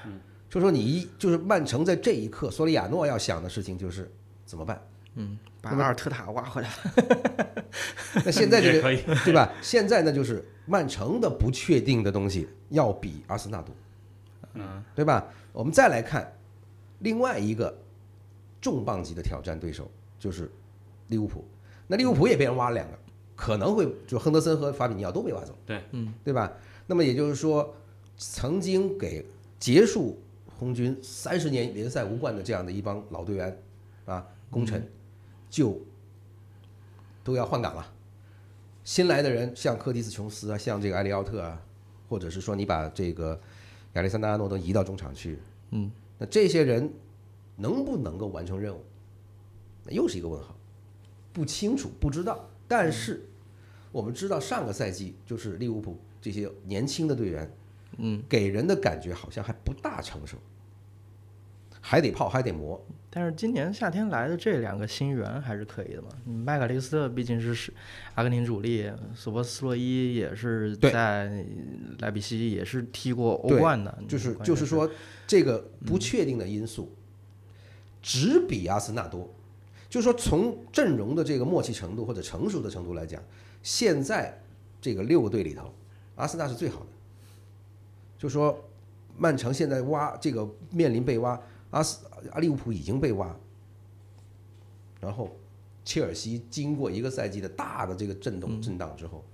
就说你一就是曼城在这一刻，索里亚诺要想的事情就是怎么办？嗯，把阿尔特塔挖回来。那现在这个 也可以，对吧？现在呢，就是曼城的不确定的东西要比阿森纳多，嗯，对吧？我们再来看另外一个重磅级的挑战对手，就是利物浦。那利物浦也被人挖了两个，可能会就亨德森和法比尼奥都被挖走，对，嗯，对吧？那么也就是说，曾经给结束红军三十年联赛无冠的这样的一帮老队员啊，功臣，就都要换岗了。新来的人，像柯蒂斯·琼斯啊，像这个埃利奥特啊，或者是说你把这个亚历山大·阿诺德移到中场去，嗯，那这些人能不能够完成任务，那又是一个问号，不清楚，不知道。但是我们知道，上个赛季就是利物浦这些年轻的队员，嗯，给人的感觉好像还不大成熟，还得泡，还得磨。但是今年夏天来的这两个新援还是可以的嘛。嗯麦卡利斯特毕竟是是阿根廷主力，索博斯洛伊也是在莱比锡也是踢过欧冠的，就是就是说，这个不确定的因素，只比阿森纳多。就是说，从阵容的这个默契程度或者成熟的程度来讲，现在这个六个队里头，阿森纳是最好的。就说曼城现在挖这个面临被挖，阿斯阿利物浦已经被挖，然后切尔西经过一个赛季的大的这个震动震荡之后，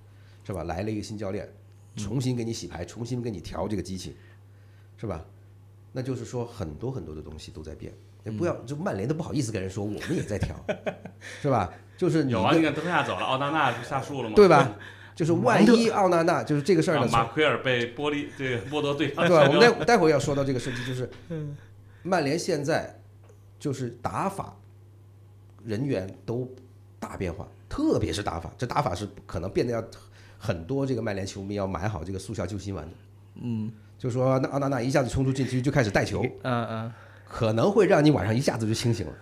是吧？来了一个新教练，重新给你洗牌，重新给你调这个机器，是吧？那就是说很多很多的东西都在变，也不要就曼联都不好意思跟人说我们也在调，是吧？就是你有啊，的你看德赫亚走了，奥纳纳不下树了吗？对吧？就是万一奥纳纳就是这个事儿呢，啊马奎尔被剥离，对剥夺对方 对吧？我们待待会儿要说到这个事情，就是曼联现在就是打法人员都大变化，特别是打法，这打法是可能变得要很多这个曼联球迷要买好这个速效救心丸的。嗯就说那奥纳纳一下子冲出禁区就开始带球，嗯嗯，可能会让你晚上一下子就清醒了，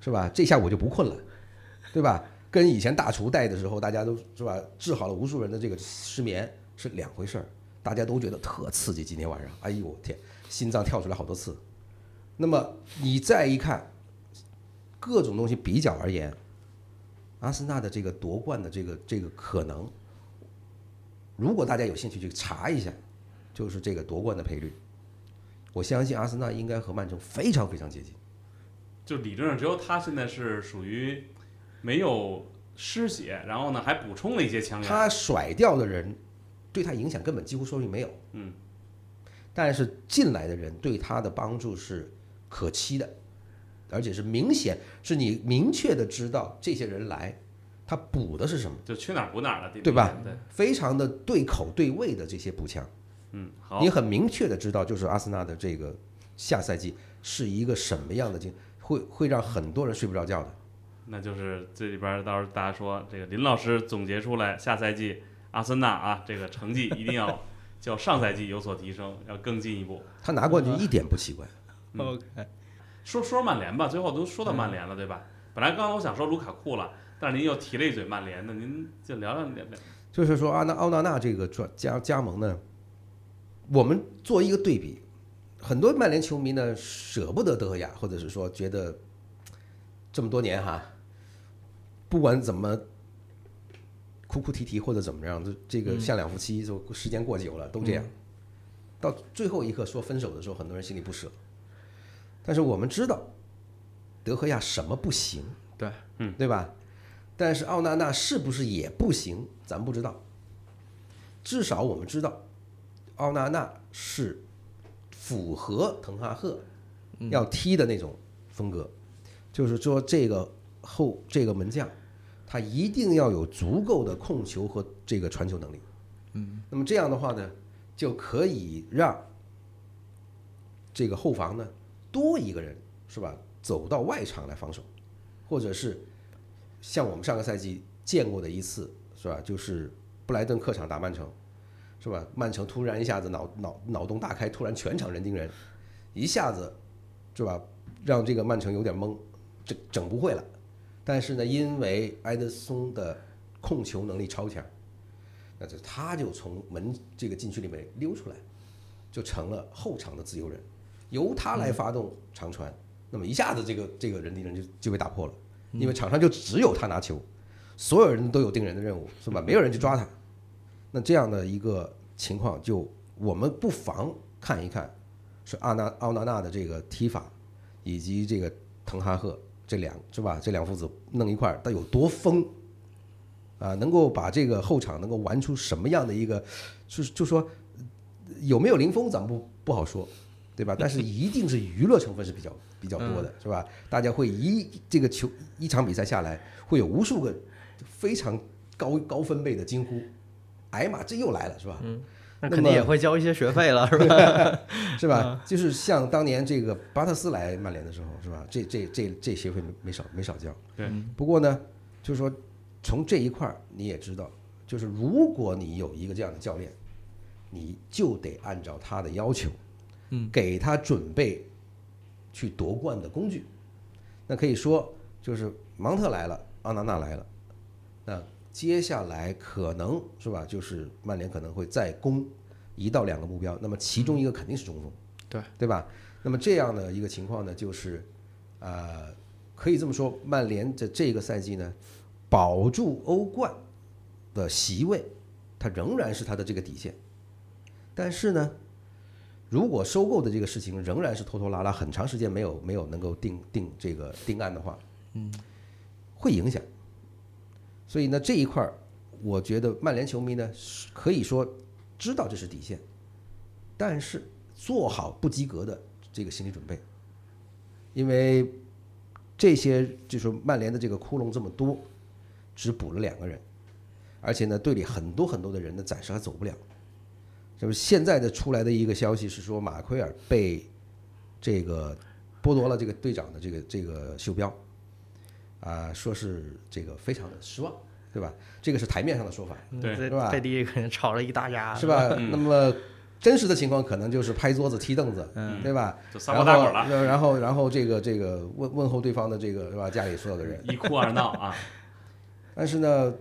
是吧？这下我就不困了，对吧？跟以前大厨带的时候，大家都是吧，治好了无数人的这个失眠是两回事儿，大家都觉得特刺激。今天晚上，哎呦我天，心脏跳出来好多次。那么你再一看，各种东西比较而言，阿森纳的这个夺冠的这个这个可能，如果大家有兴趣去查一下，就是这个夺冠的赔率。我相信阿森纳应该和曼城非常非常接近。就理论上只有他现在是属于没有失血，然后呢还补充了一些强援。他甩掉的人对他影响根本几乎说是没有，嗯，但是进来的人对他的帮助是可期的，而且是明显是你明确的知道这些人来，他补的是什么，就去哪儿补哪儿了，对吧？对，非常的对口对位的这些补强，嗯，好你，很明确的知道，就是阿森纳的这个下赛季是一个什么样的经，会会让很多人睡不着觉的。那就是这里边到时候大家说这个林老师总结出来，下赛季阿森纳啊这个成绩一定要较上赛季有所提升，要更进一步。他拿冠军一点不奇怪，嗯 OK，说说曼联吧，最后都说到曼联了，对吧？本来刚刚我想说卢卡库了，但是您又提了一嘴曼联，那您就聊聊聊聊。就是说阿纳奥纳纳这个转加加盟呢，我们做一个对比，很多曼联球迷呢舍不得德赫亚，或者是说觉得这么多年哈，不管怎么哭哭啼啼或者怎么样，这这个像两夫妻，就时间过久了都这样，到最后一刻说分手的时候，很多人心里不舍。但是我们知道，德赫亚什么不行，对，嗯，对吧？但是奥纳纳是不是也不行，咱不知道。至少我们知道，奥纳纳是符合滕哈赫要踢的那种风格，就是说这个后这个门将，他一定要有足够的控球和这个传球能力。嗯，那么这样的话呢，就可以让这个后防呢多一个人是吧，走到外场来防守，或者是像我们上个赛季见过的一次是吧，就是布莱顿客场打曼城。是吧？曼城突然一下子脑脑脑洞大开，突然全场人盯人，一下子，是吧？让这个曼城有点懵，整整不会了。但是呢，因为埃德松的控球能力超强，那就他就从门这个禁区里面溜出来，就成了后场的自由人，由他来发动长传，那么一下子这个这个人盯人就就被打破了，因为场上就只有他拿球，所有人都有盯人的任务，是吧？没有人去抓他。那这样的一个情况，就我们不妨看一看，是阿纳奥纳纳的这个踢法，以及这个滕哈赫这两是吧？这两父子弄一块儿，他有多疯啊？能够把这个后场能够玩出什么样的一个，就是就说有没有零封，咱们不不好说，对吧？但是一定是娱乐成分是比较比较多的，是吧？大家会一这个球一场比赛下来，会有无数个非常高高分贝的惊呼。哎呀妈，这又来了是吧？嗯，那肯定也会交一些学费了是吧？是吧？就是像当年这个巴特斯来曼联的时候是吧？这这这这学费没没少没少交。对。不过呢，就是说从这一块儿你也知道，就是如果你有一个这样的教练，你就得按照他的要求，嗯，给他准备去夺冠的工具。那可以说就是芒特来了，奥纳纳来了，那。接下来可能是吧，就是曼联可能会再攻一到两个目标，那么其中一个肯定是中锋，对对吧？那么这样的一个情况呢，就是呃，可以这么说，曼联的这个赛季呢，保住欧冠的席位，它仍然是它的这个底线。但是呢，如果收购的这个事情仍然是拖拖拉拉，很长时间没有没有能够定定这个定案的话，嗯，会影响。所以呢，这一块儿，我觉得曼联球迷呢，可以说知道这是底线，但是做好不及格的这个心理准备，因为这些就是曼联的这个窟窿这么多，只补了两个人，而且呢，队里很多很多的人呢，暂时还走不了。就是现在的出来的一个消息是说，马奎尔被这个剥夺了这个队长的这个这个袖标。啊，说是这个非常的失望，对吧？这个是台面上的说法，对，是吧？背地里可能吵了一大架，是吧？那么真实的情况可能就是拍桌子踢凳子，对吧？就撒泼打滚了。然后，然后这个这个问问候对方的这个是吧？家里所有的人一哭二闹啊。但是呢，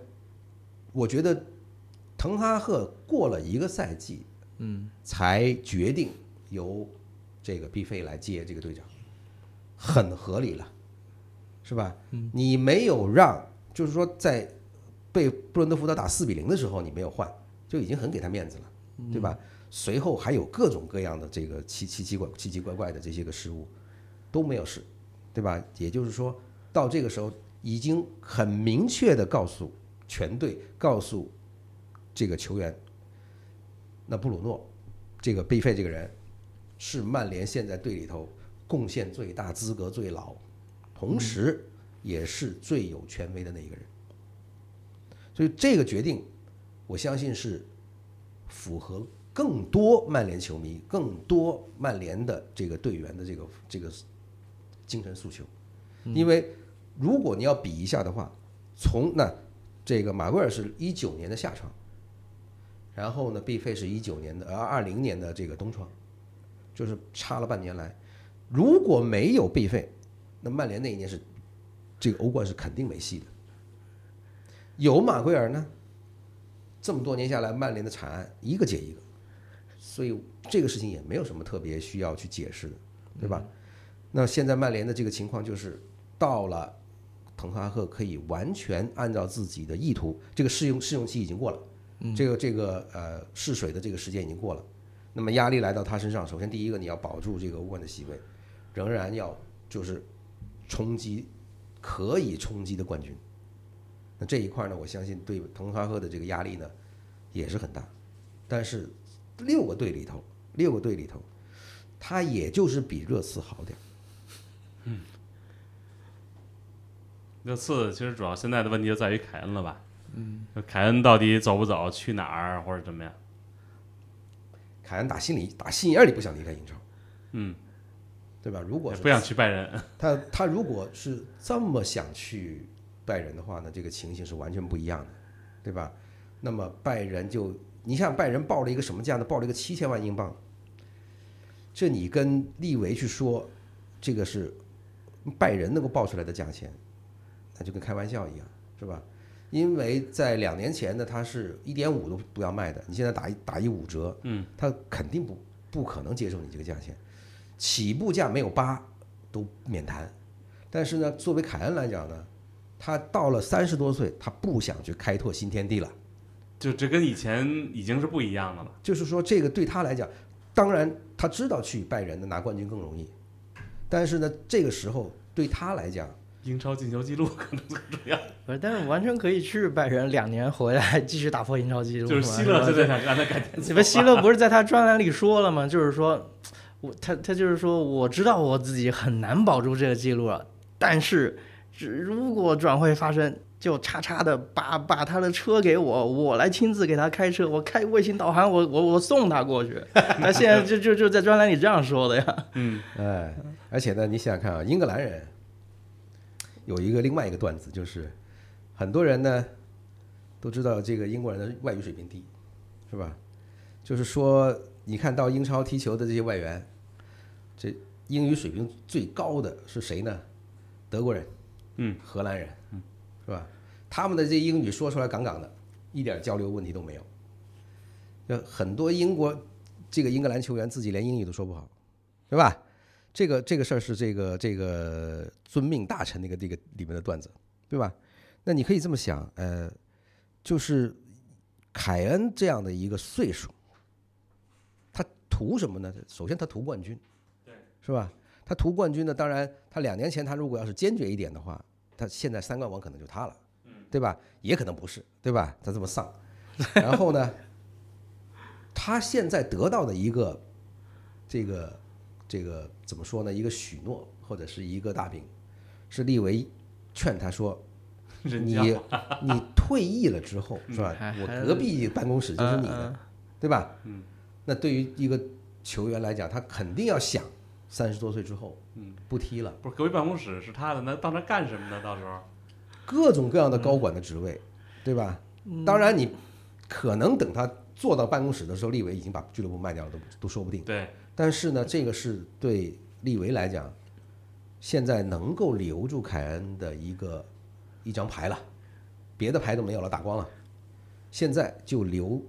我觉得滕哈赫过了一个赛季，嗯，才决定由这个毕费来接这个队长，很合理了。是吧？你没有让，就是说在被布伦特福德打四比零的时候，你没有换，就已经很给他面子了，对吧？随后还有各种各样的这个奇奇奇怪奇奇怪怪的这些个失误，都没有事，对吧？也就是说到这个时候，已经很明确的告诉全队，告诉这个球员，那布鲁诺这个贝费这个人是曼联现在队里头贡献最大、资格最老。同时，也是最有权威的那一个人，所以这个决定，我相信是符合更多曼联球迷、更多曼联的这个队员的这个这个精神诉求。因为如果你要比一下的话，从那这个马奎尔是一九年的夏窗，然后呢，毕费是一九年的呃二零年的这个冬窗，就是差了半年来，如果没有毕费。那曼联那一年是这个欧冠是肯定没戏的。有马奎尔呢，这么多年下来，曼联的惨案一个接一个，所以这个事情也没有什么特别需要去解释的，对吧？那现在曼联的这个情况就是到了滕哈赫可以完全按照自己的意图，这个试用试用期已经过了，这个这个呃试水的这个时间已经过了，那么压力来到他身上，首先第一个你要保住这个欧冠的席位，仍然要就是。冲击可以冲击的冠军，那这一块呢，我相信对滕哈赫的这个压力呢也是很大。但是六个队里头，六个队里头，他也就是比热刺好点儿。热刺其实主要现在的问题就在于凯恩了吧？嗯，凯恩到底走不走，去哪儿或者怎么样？凯恩打心里打心眼里不想离开英超，嗯，对吧？如果是不想去拜仁，他他如果是这么想去拜仁的话呢，这个情形是完全不一样的，对吧？那么拜仁就你想拜仁报了一个什么价呢？报了一个七千万英镑，这你跟利维去说，这个是拜仁能够报出来的价钱，那就跟开玩笑一样，是吧？因为在两年前呢，他是一点五都不要卖的，你现在打一打一五折，嗯，他肯定不不可能接受你这个价钱，起步价没有八都免谈。但是呢，作为凯恩来讲呢，他到了三十多岁，他不想去开拓新天地了。就这跟以前已经是不一样的了。就是说，这个对他来讲，当然他知道去拜仁的拿冠军更容易，但是呢，这个时候对他来讲，英超进球记录可能更重要，不是，但是完全可以去拜仁，两年回来继续打破英超纪录。就是希勒吧现在想让他改天你们希勒不是在他专栏里说了吗？就是说，我他他就是说，我知道我自己很难保住这个记录了，但是只如果转会发生，就叉叉的把把他的车给我，我来亲自给他开车，我开卫星导航，我我我送他过去。他现在就就就在专栏里这样说的呀。嗯，哎，而且呢，你想想看啊，英格兰人有一个另外一个段子，就是很多人呢都知道这个英国人的外语水平低，是吧？就是说，你看到英超踢球的这些外援，这英语水平最高的是谁呢？德国人，嗯，荷兰人，嗯，是吧？他们的这英语说出来杠杠的，一点交流问题都没有。呃很多英国这个英格兰球员自己连英语都说不好，对吧？这个这个事儿是这个这个遵命大臣那个这个里面的段子，对吧？那你可以这么想，呃，就是凯恩这样的一个岁数，他图什么呢？首先他图冠军，对，是吧？他图冠军呢，当然他两年前他如果要是坚决一点的话，他现在三冠王可能就他了，对吧？也可能不是，对吧？他这么丧，然后呢，他现在得到的一个这个这个怎么说呢？一个许诺或者是一个大饼，是利维劝他说，你你退役了之后是吧？我隔壁办公室就是你的，嗯对吧？嗯，那对于一个球员来讲，他肯定要想三十多岁之后，嗯，不踢了，不是隔壁办公室是他的，那到那干什么呢？到时候各种各样的高管的职位，对吧？当然，你可能等他坐到办公室的时候，利维已经把俱乐部卖掉了，都都说不定。对，但是呢，这个是对利维来讲，现在能够留住凯恩的一个一张牌了，别的牌都没有了，打光了。现在就留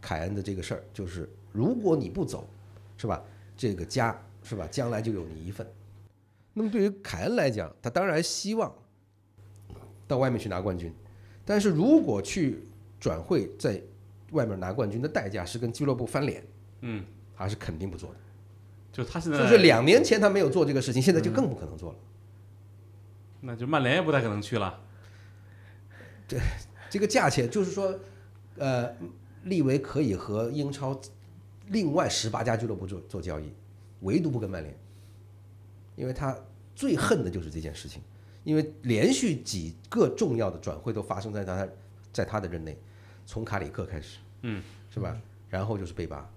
凯恩的这个事儿，就是如果你不走，是吧？这个家是吧？将来就有你一份。那么对于凯恩来讲，他当然希望到外面去拿冠军，但是如果去转会在外面拿冠军的代价是跟俱乐部翻脸，嗯，他是肯定不做的。就他现在就是两年前他没有做这个事情，现在就更不可能做了。那就曼联也不太可能去了。这个价钱就是说，呃，利维可以和英超另外十八家俱乐部做做交易，唯独不跟曼联，因为他最恨的就是这件事情，因为连续几个重要的转会都发生在他在他的任内，从卡里克开始，嗯，是吧？然后就是贝巴，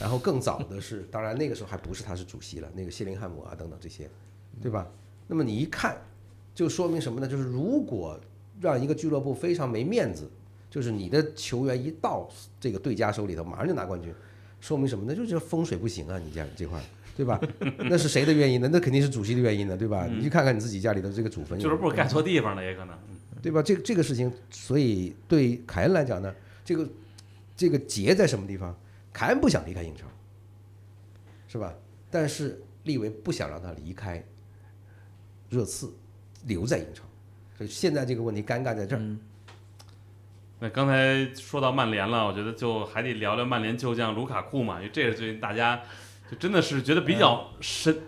然后更早的是，当然那个时候还不是他是主席了，那个谢林汉姆啊等等这些，对吧？那么你一看，就说明什么呢？就是如果让一个俱乐部非常没面子，就是你的球员一到这个对家手里头，马上就拿冠军，说明什么呢？就是风水不行啊，你家这块儿，对吧？那是谁的原因呢？那肯定是主席的原因呢，对吧？你去看看你自己家里的这个祖坟，俱乐部盖错地方了，也可能。对吧？这个这个事情，所以对凯恩来讲呢，这个这个结在什么地方？凯恩不想离开英超，是吧？但是利维不想让他离开热刺，留在英超，所以现在这个问题尴尬在这儿。那刚才说到曼联了，我觉得就还得聊聊曼联旧将卢卡库嘛，因为这是最近大家就真的是觉得比较神，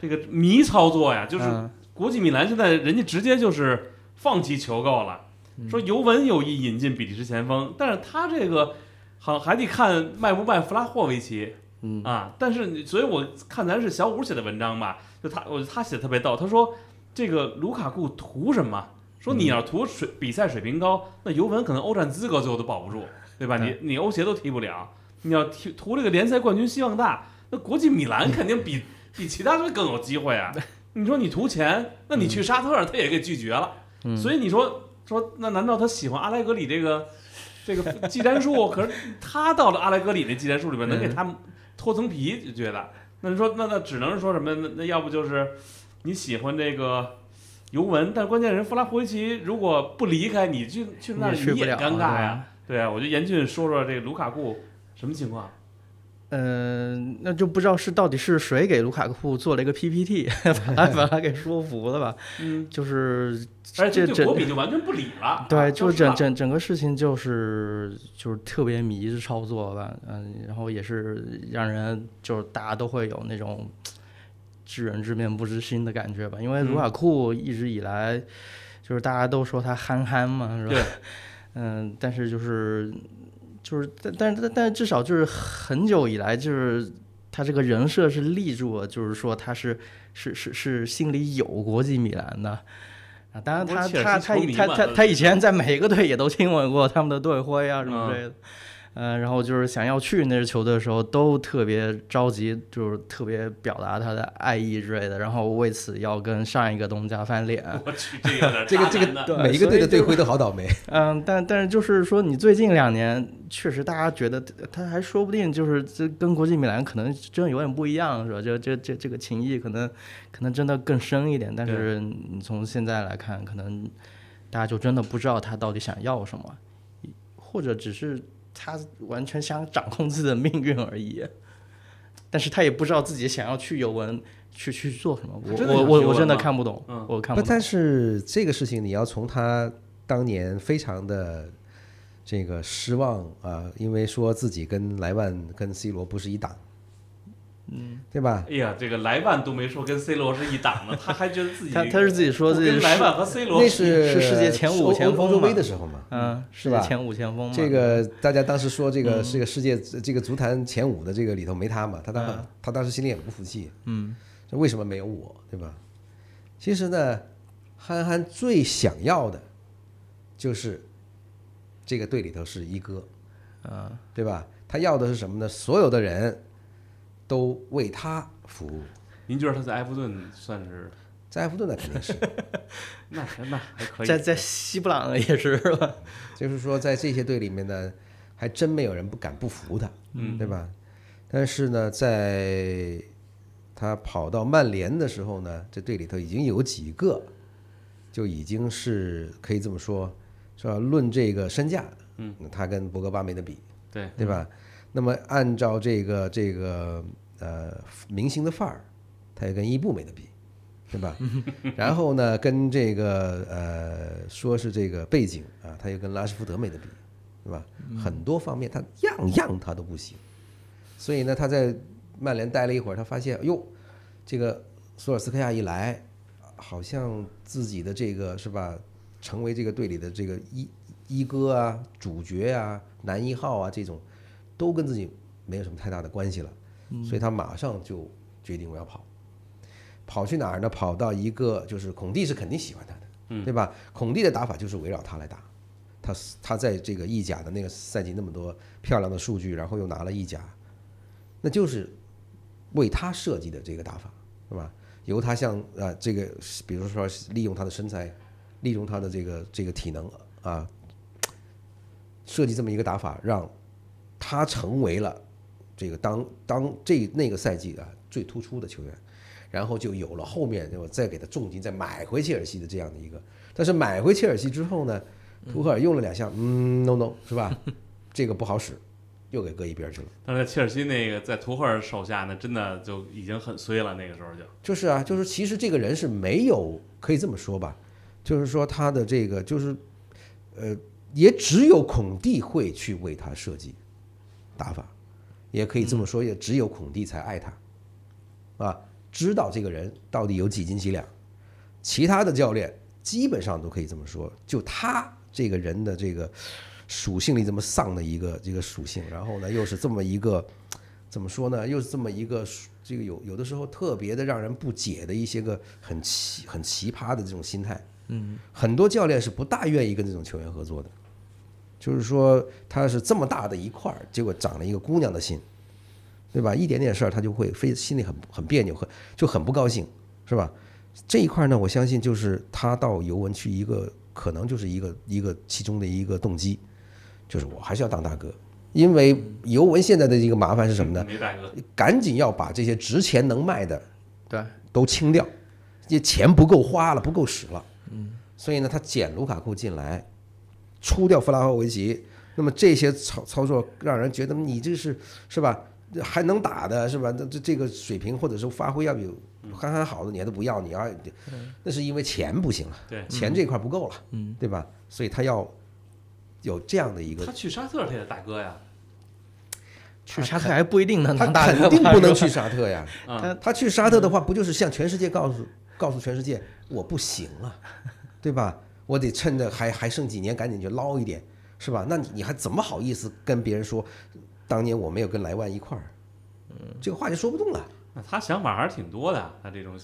这个迷操作呀，就是嗯国际米兰现在人家直接就是放弃求购了，说尤文有意引进比利时前锋，但是他这个好像还得看卖不卖弗拉霍维奇，嗯。啊，但是你，所以我看咱是小五写的文章吧，就他，我他写的特别逗，他说这个卢卡库图什么？说你要图水比赛水平高，那尤文可能欧战资格最后都保不住，对吧？你你欧协都踢不了，你要踢图这个联赛冠军希望大，那国际米兰肯定比比其他队更有机会啊。你说你图钱，那你去沙特他也给拒绝了，嗯所以你说说那难道他喜欢阿莱格里这个这个技战术？可是他到了阿莱格里那技战术里边能给他脱层皮，就觉得那你说那那只能是说什么？那那要不就是你喜欢这个尤文，但关键人弗拉霍维奇如果不离开你，去去那儿你也尴尬呀。吧对啊，我觉得严俊说说这个卢卡库什么情况？嗯、那就不知道是到底是谁给卢卡库做了一个 PPT，把他把他给说服了吧？嗯，就是而且这国米就完全不理了。对，啊就整整整个事情就是就是特别迷之操作吧，嗯，然后也是让人就是大家都会有那种知人知面不知心的感觉吧，因为卢嗯卡库一直以来就是大家都说他憨憨嘛，是吧？嗯，但是就是就是但但但但至少就是很久以来就是。他这个人设是立住了，就是说他是是是是心里有国际米兰的啊。当然不他他他他他他以前在每个队也都亲吻过他们的队徽啊什么之类的。呃，然后就是想要去那支球队的时候，都特别着急，就是特别表达他的爱意之类的，然后为此要跟上一个东家翻脸。我去，这个这个每一个队的队徽都好倒霉。嗯，但但是就是说，你最近两年确实大家觉得他还说不定就是这跟国际米兰可能真的有点不一样，是吧？这这这这个情谊可能可能真的更深一点，但是你从现在来看，可能大家就真的不知道他到底想要什么，或者只是他完全想掌控自己的命运而已。但是他也不知道自己想要去尤文去去做什么，我我我我真的看不懂，嗯，我看不懂。但是这个事情你要从他当年非常的这个失望啊，因为说自己跟莱万跟 C 罗不是一档，嗯，对吧？哎呀，这个莱万都没说跟 C 罗是一档的，他还觉得自己他他是自己说自己跟莱万和 C 罗那是是世界前五欧前锋欧洲杯嘛的时候嘛，嗯，是吧前五前锋嘛。这个大家当时说这个是个世界这个足坛前五的这个里头没他嘛，他当嗯他当时心里也不服气，嗯这为什么没有我，对吧？其实呢，憨憨最想要的就是这个队里头是一哥，嗯对吧？他要的是什么呢？所有的人都为他服务。您觉得他在埃弗顿算是在埃弗顿那肯定是，那那还可以，在在西布朗也是是吧？就是说在这些队里面呢，还真没有人不敢不服他，嗯对吧？但是呢，在他跑到曼联的时候呢，这队里头已经有几个就已经是可以这么说，是吧？论这个身价，嗯，他跟博格巴没得比，对对吧？那么按照这个这个呃明星的范儿，他也跟伊布没得比，对吧？然后呢，跟这个呃说是这个背景啊，他又跟拉什福德没得比，对吧？很多方面他样样他都不行，所以呢，他在曼联待了一会儿，他发现哟，这个索尔斯克亚一来，好像自己的这个是吧，成为这个队里的这个一一哥啊、主角啊、男一号啊这种，都跟自己没有什么太大的关系了，所以他马上就决定我要跑，跑去哪儿呢？跑到一个就是孔蒂是肯定喜欢他的，对吧？孔蒂的打法就是围绕他来打，他他在这个意甲的那个赛季那么多漂亮的数据，然后又拿了意甲，那就是为他设计的这个打法，是吧？由他像啊、这个，比如说利用他的身材，利用他的这个这个体能啊，设计这么一个打法，让他成为了这个当当这那个赛季啊最突出的球员，然后就有了后面我再给他重金再买回切尔西的这样的一个，但是买回切尔西之后呢，图赫尔用了两项，嗯，no no 是吧？这个不好使，又给搁一边去了。但是切尔西那个在图赫尔手下呢，真的就已经很衰了，那个时候就就是啊，就是其实这个人是没有，可以这么说吧，就是说他的这个就是，呃，也只有孔蒂会去为他设计打法，也可以这么说，也只有孔蒂才爱他，啊，知道这个人到底有几斤几两，其他的教练基本上都可以这么说，就他这个人的这个属性里这么丧的一个这个属性，然后呢又是这么一个怎么说呢？又是这么一个这个有有的时候特别的让人不解的一些个很奇很奇葩的这种心态。嗯，很多教练是不大愿意跟这种球员合作的，就是说他是这么大的一块儿，结果长了一个姑娘的心，对吧？一点点事儿他就会非心里很很别扭，很就很不高兴，是吧？这一块呢，我相信就是他到尤文去一个可能就是一个一个其中的一个动机，就是我还是要当大哥，因为尤文现在的一个麻烦是什么呢？没大哥，赶紧要把这些值钱能卖的对，都清掉，这钱不够花了，不够使了。嗯，所以呢，他捡卢卡库进来，出掉弗拉霍维奇，那么这些操操作让人觉得你这是是吧？还能打的是吧？这这这个水平或者是发挥要比憨憨好的你还都不要，你要那是因为钱不行了，对钱这块不够了，嗯，对吧？所以他要有这样的一个他去沙特他也大哥呀，去沙特还不一定能他当大哥肯定不能去沙特呀。他，他去沙特的话，不就是向全世界告诉告诉全世界我不行了，对吧？我得趁着还还剩几年，赶紧去捞一点，是吧？那你你还怎么好意思跟别人说，当年我没有跟莱万一块儿？嗯这个话就说不动了。那他想法还是挺多的，他这种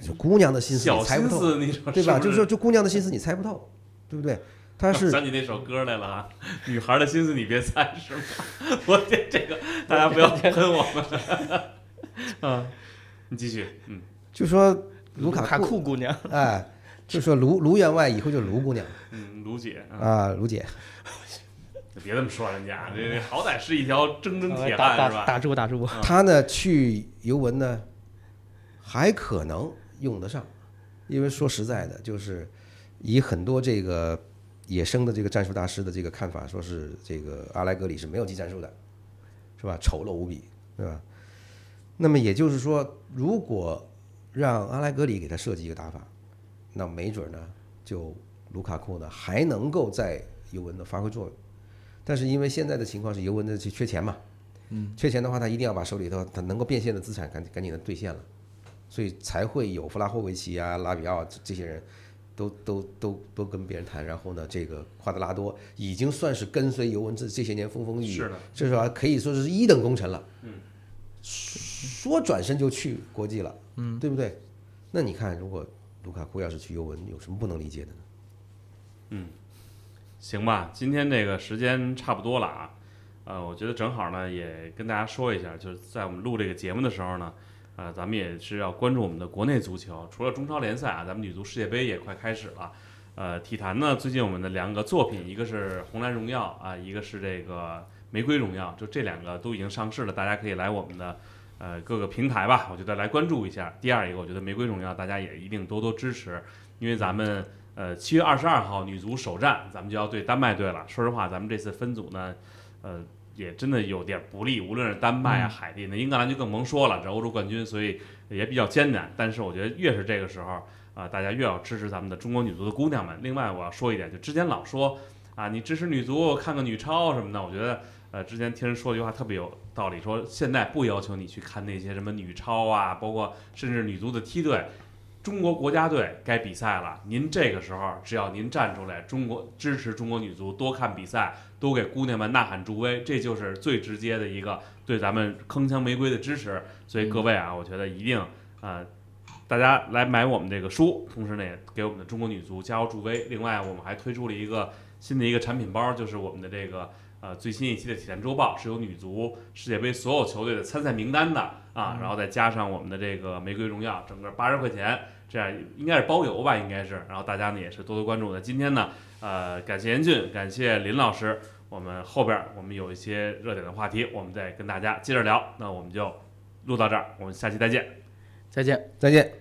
就姑娘的心思小你猜不透，心思，你说对吧？就是说，就姑娘的心思你猜不透，对不对？他是想起那首歌来了啊，女孩的心思你别猜，是吧？我这，这个大家不要喷我们。啊，你继续，嗯，就说卢卡库姑娘，哎，就说卢卢员外以后就是卢姑娘嗯，卢姐啊，啊，卢姐，别这么说人家，这这好歹是一条铮铮铁汉是吧？打住打住，嗯他呢去尤文呢，还可能用得上，因为说实在的，就是以很多这个野生的这个战术大师的这个看法，说是这个阿莱格里是没有技战术的，是吧？丑陋无比，对吧？那么也就是说，如果让阿莱格里给他设计一个打法，那没准呢，就卢卡库呢还能够在尤文的发挥作用。但是因为现在的情况是尤文的这缺钱嘛，嗯，缺钱的话，他一定要把手里头他能够变现的资产赶紧赶紧的兑现了，所以才会有弗拉霍维奇啊、拉比奥这这些人都都都都跟别人谈，然后呢，这个夸德拉多已经算是跟随尤文这这些年风风雨雨，是的，这是吧？可以说是一等功臣了。嗯，说转身就去国际了，嗯，对不对？那你看，如果卢卡库要是去尤文，有什么不能理解的呢？嗯行吧，今天这个时间差不多了啊，呃，我觉得正好呢，也跟大家说一下，就是在我们录这个节目的时候呢，呃，咱们也是要关注我们的国内足球，除了中超联赛啊，咱们女足世界杯也快开始了。呃，体坛呢，最近我们的两个作品，一个是《红蓝荣耀》啊，一个是这个《玫瑰荣耀》，就这两个都已经上市了，大家可以来我们的呃各个平台吧，我觉得来关注一下。第二一个，我觉得《玫瑰荣耀》大家也一定多多支持，因为咱们呃七月二十二号女足首战，咱们就要对丹麦队了。说实话，咱们这次分组呢，呃。也真的有点不利，无论是丹麦啊、海地，那英格兰就更甭说了，这欧洲冠军，所以也比较艰难。但是我觉得越是这个时候，啊、大家越要支持咱们的中国女足的姑娘们。另外，我要说一点，就之前老说啊，你支持女足，看看女超什么的，我觉得呃，之前听人说一句话特别有道理，说现在不要求你去看那些什么女超啊，包括甚至女足的梯队。中国国家队该比赛了，您这个时候只要您站出来，中国支持中国女足，多看比赛，多给姑娘们呐喊助威，这就是最直接的一个对咱们铿锵玫瑰的支持。所以各位啊，我觉得一定啊、呃大家来买我们这个书，同时呢也给我们的中国女足加油助威。另外，我们还推出了一个新的一个产品包，就是我们的这个呃最新一期的《体坛周报》是有女足世界杯所有球队的参赛名单的啊，然后再加上我们的这个玫瑰荣耀，整个八十块钱，这样应该是包邮吧，应该是。然后大家呢也是多多关注的。今天呢，呃，感谢严俊，感谢林老师。我们后边儿我们有一些热点的话题，我们再跟大家接着聊。那我们就录到这儿，我们下期再见。再见。再见。